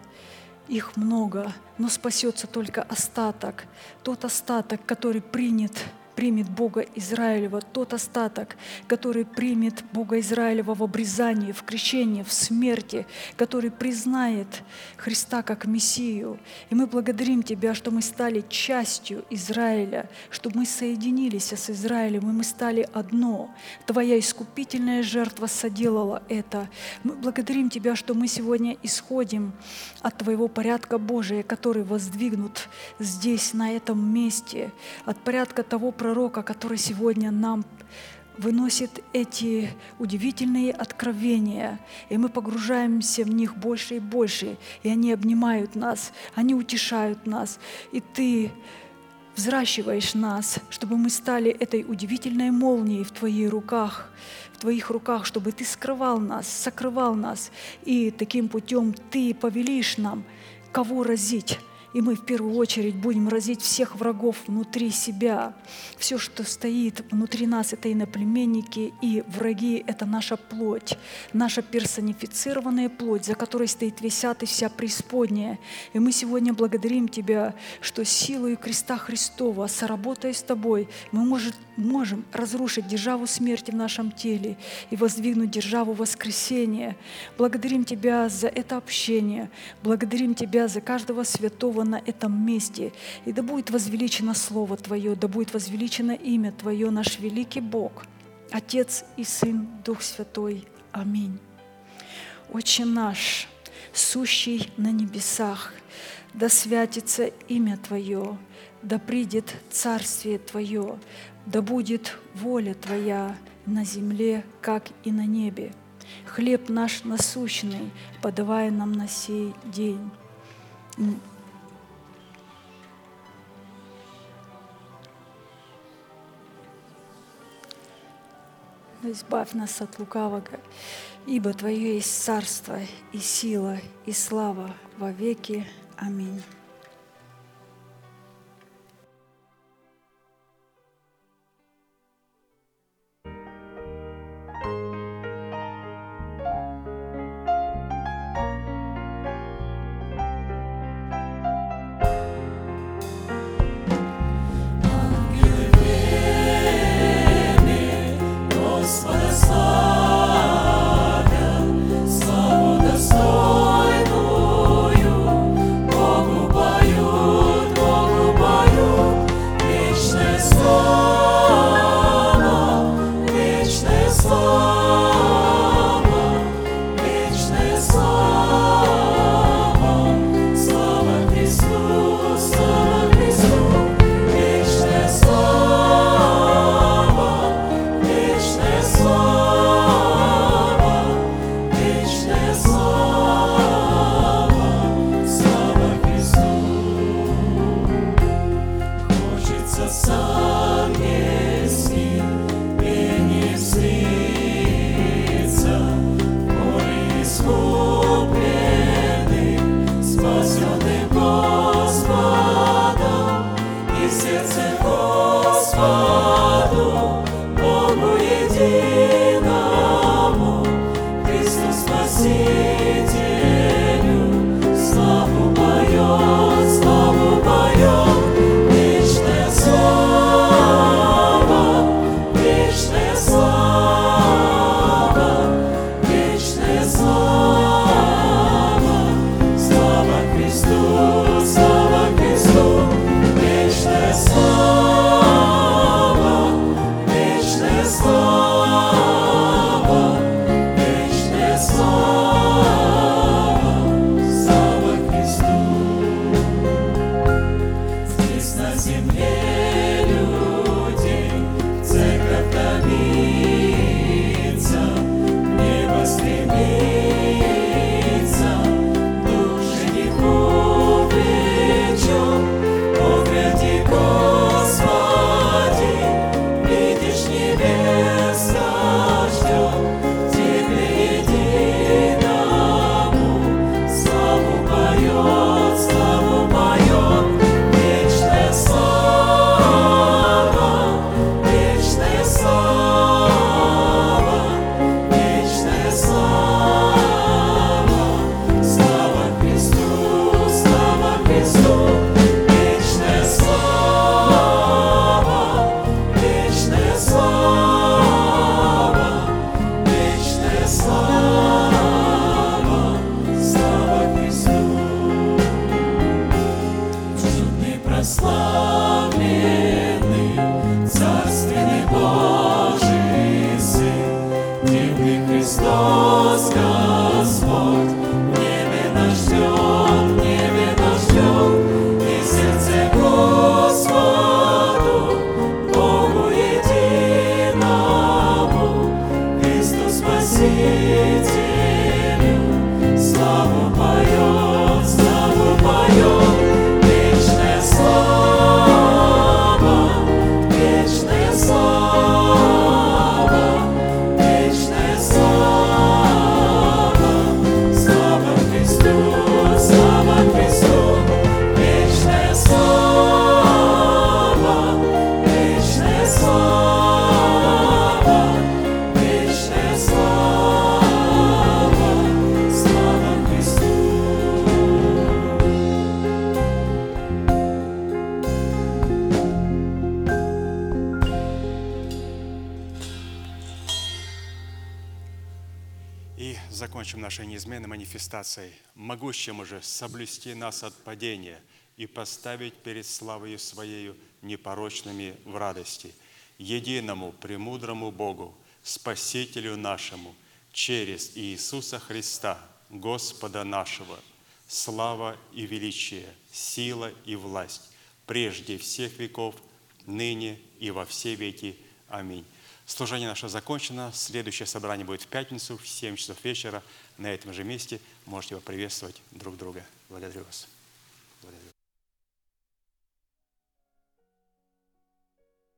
их много, но спасется только остаток, тот остаток, который принят примет Бога Израилева, тот остаток, который примет Бога Израилева в обрезании, в крещении, в смерти, который признает Христа как Мессию. И мы благодарим Тебя, что мы стали частью Израиля, что мы соединились с Израилем, и мы стали одно. Твоя искупительная жертва соделала это. Мы благодарим Тебя, что мы сегодня исходим от Твоего порядка Божия, который воздвигнут здесь, на этом месте, от порядка того пророка, который сегодня нам выносит эти удивительные откровения, и мы погружаемся в них больше и больше, и они обнимают нас, они утешают нас, и Ты взращиваешь нас, чтобы мы стали этой удивительной молнией в Твоих руках, в Твоих руках, чтобы Ты скрывал нас, сокрывал нас, и таким путем Ты повелишь нам, кого разить, и мы в первую очередь будем разить всех врагов внутри себя. Все, что стоит внутри нас, это иноплеменники, и враги — это наша плоть, наша персонифицированная плоть, за которой стоит весь ад и вся преисподняя. И мы сегодня благодарим Тебя, что силой креста Христова, соработая с Тобой, мы может, можем разрушить державу смерти в нашем теле и воздвигнуть державу воскресения. Благодарим Тебя за это общение, благодарим Тебя за каждого святого его на этом месте. И да будет возвеличено Слово Твое, да будет возвеличено имя Твое, наш великий Бог, Отец и Сын, Дух Святой. Аминь. Отче наш, сущий на небесах, да святится имя Твое, да придет Царствие Твое, да будет воля Твоя на земле, как и на небе. Хлеб наш насущный подавай нам на сей день но избавь нас от лукавого, ибо Твое есть царство и сила и слава во веки. Аминь. аттестацией, могущим уже соблюсти нас от падения и поставить перед славою Своею непорочными в радости, единому, премудрому Богу, Спасителю нашему, через Иисуса Христа, Господа нашего, слава и величие, сила и власть, прежде всех веков, ныне и во все веки. Аминь. Служение наше закончено. Следующее собрание будет в пятницу в 7 часов вечера на этом же месте. Можете поприветствовать друг друга. Благодарю вас.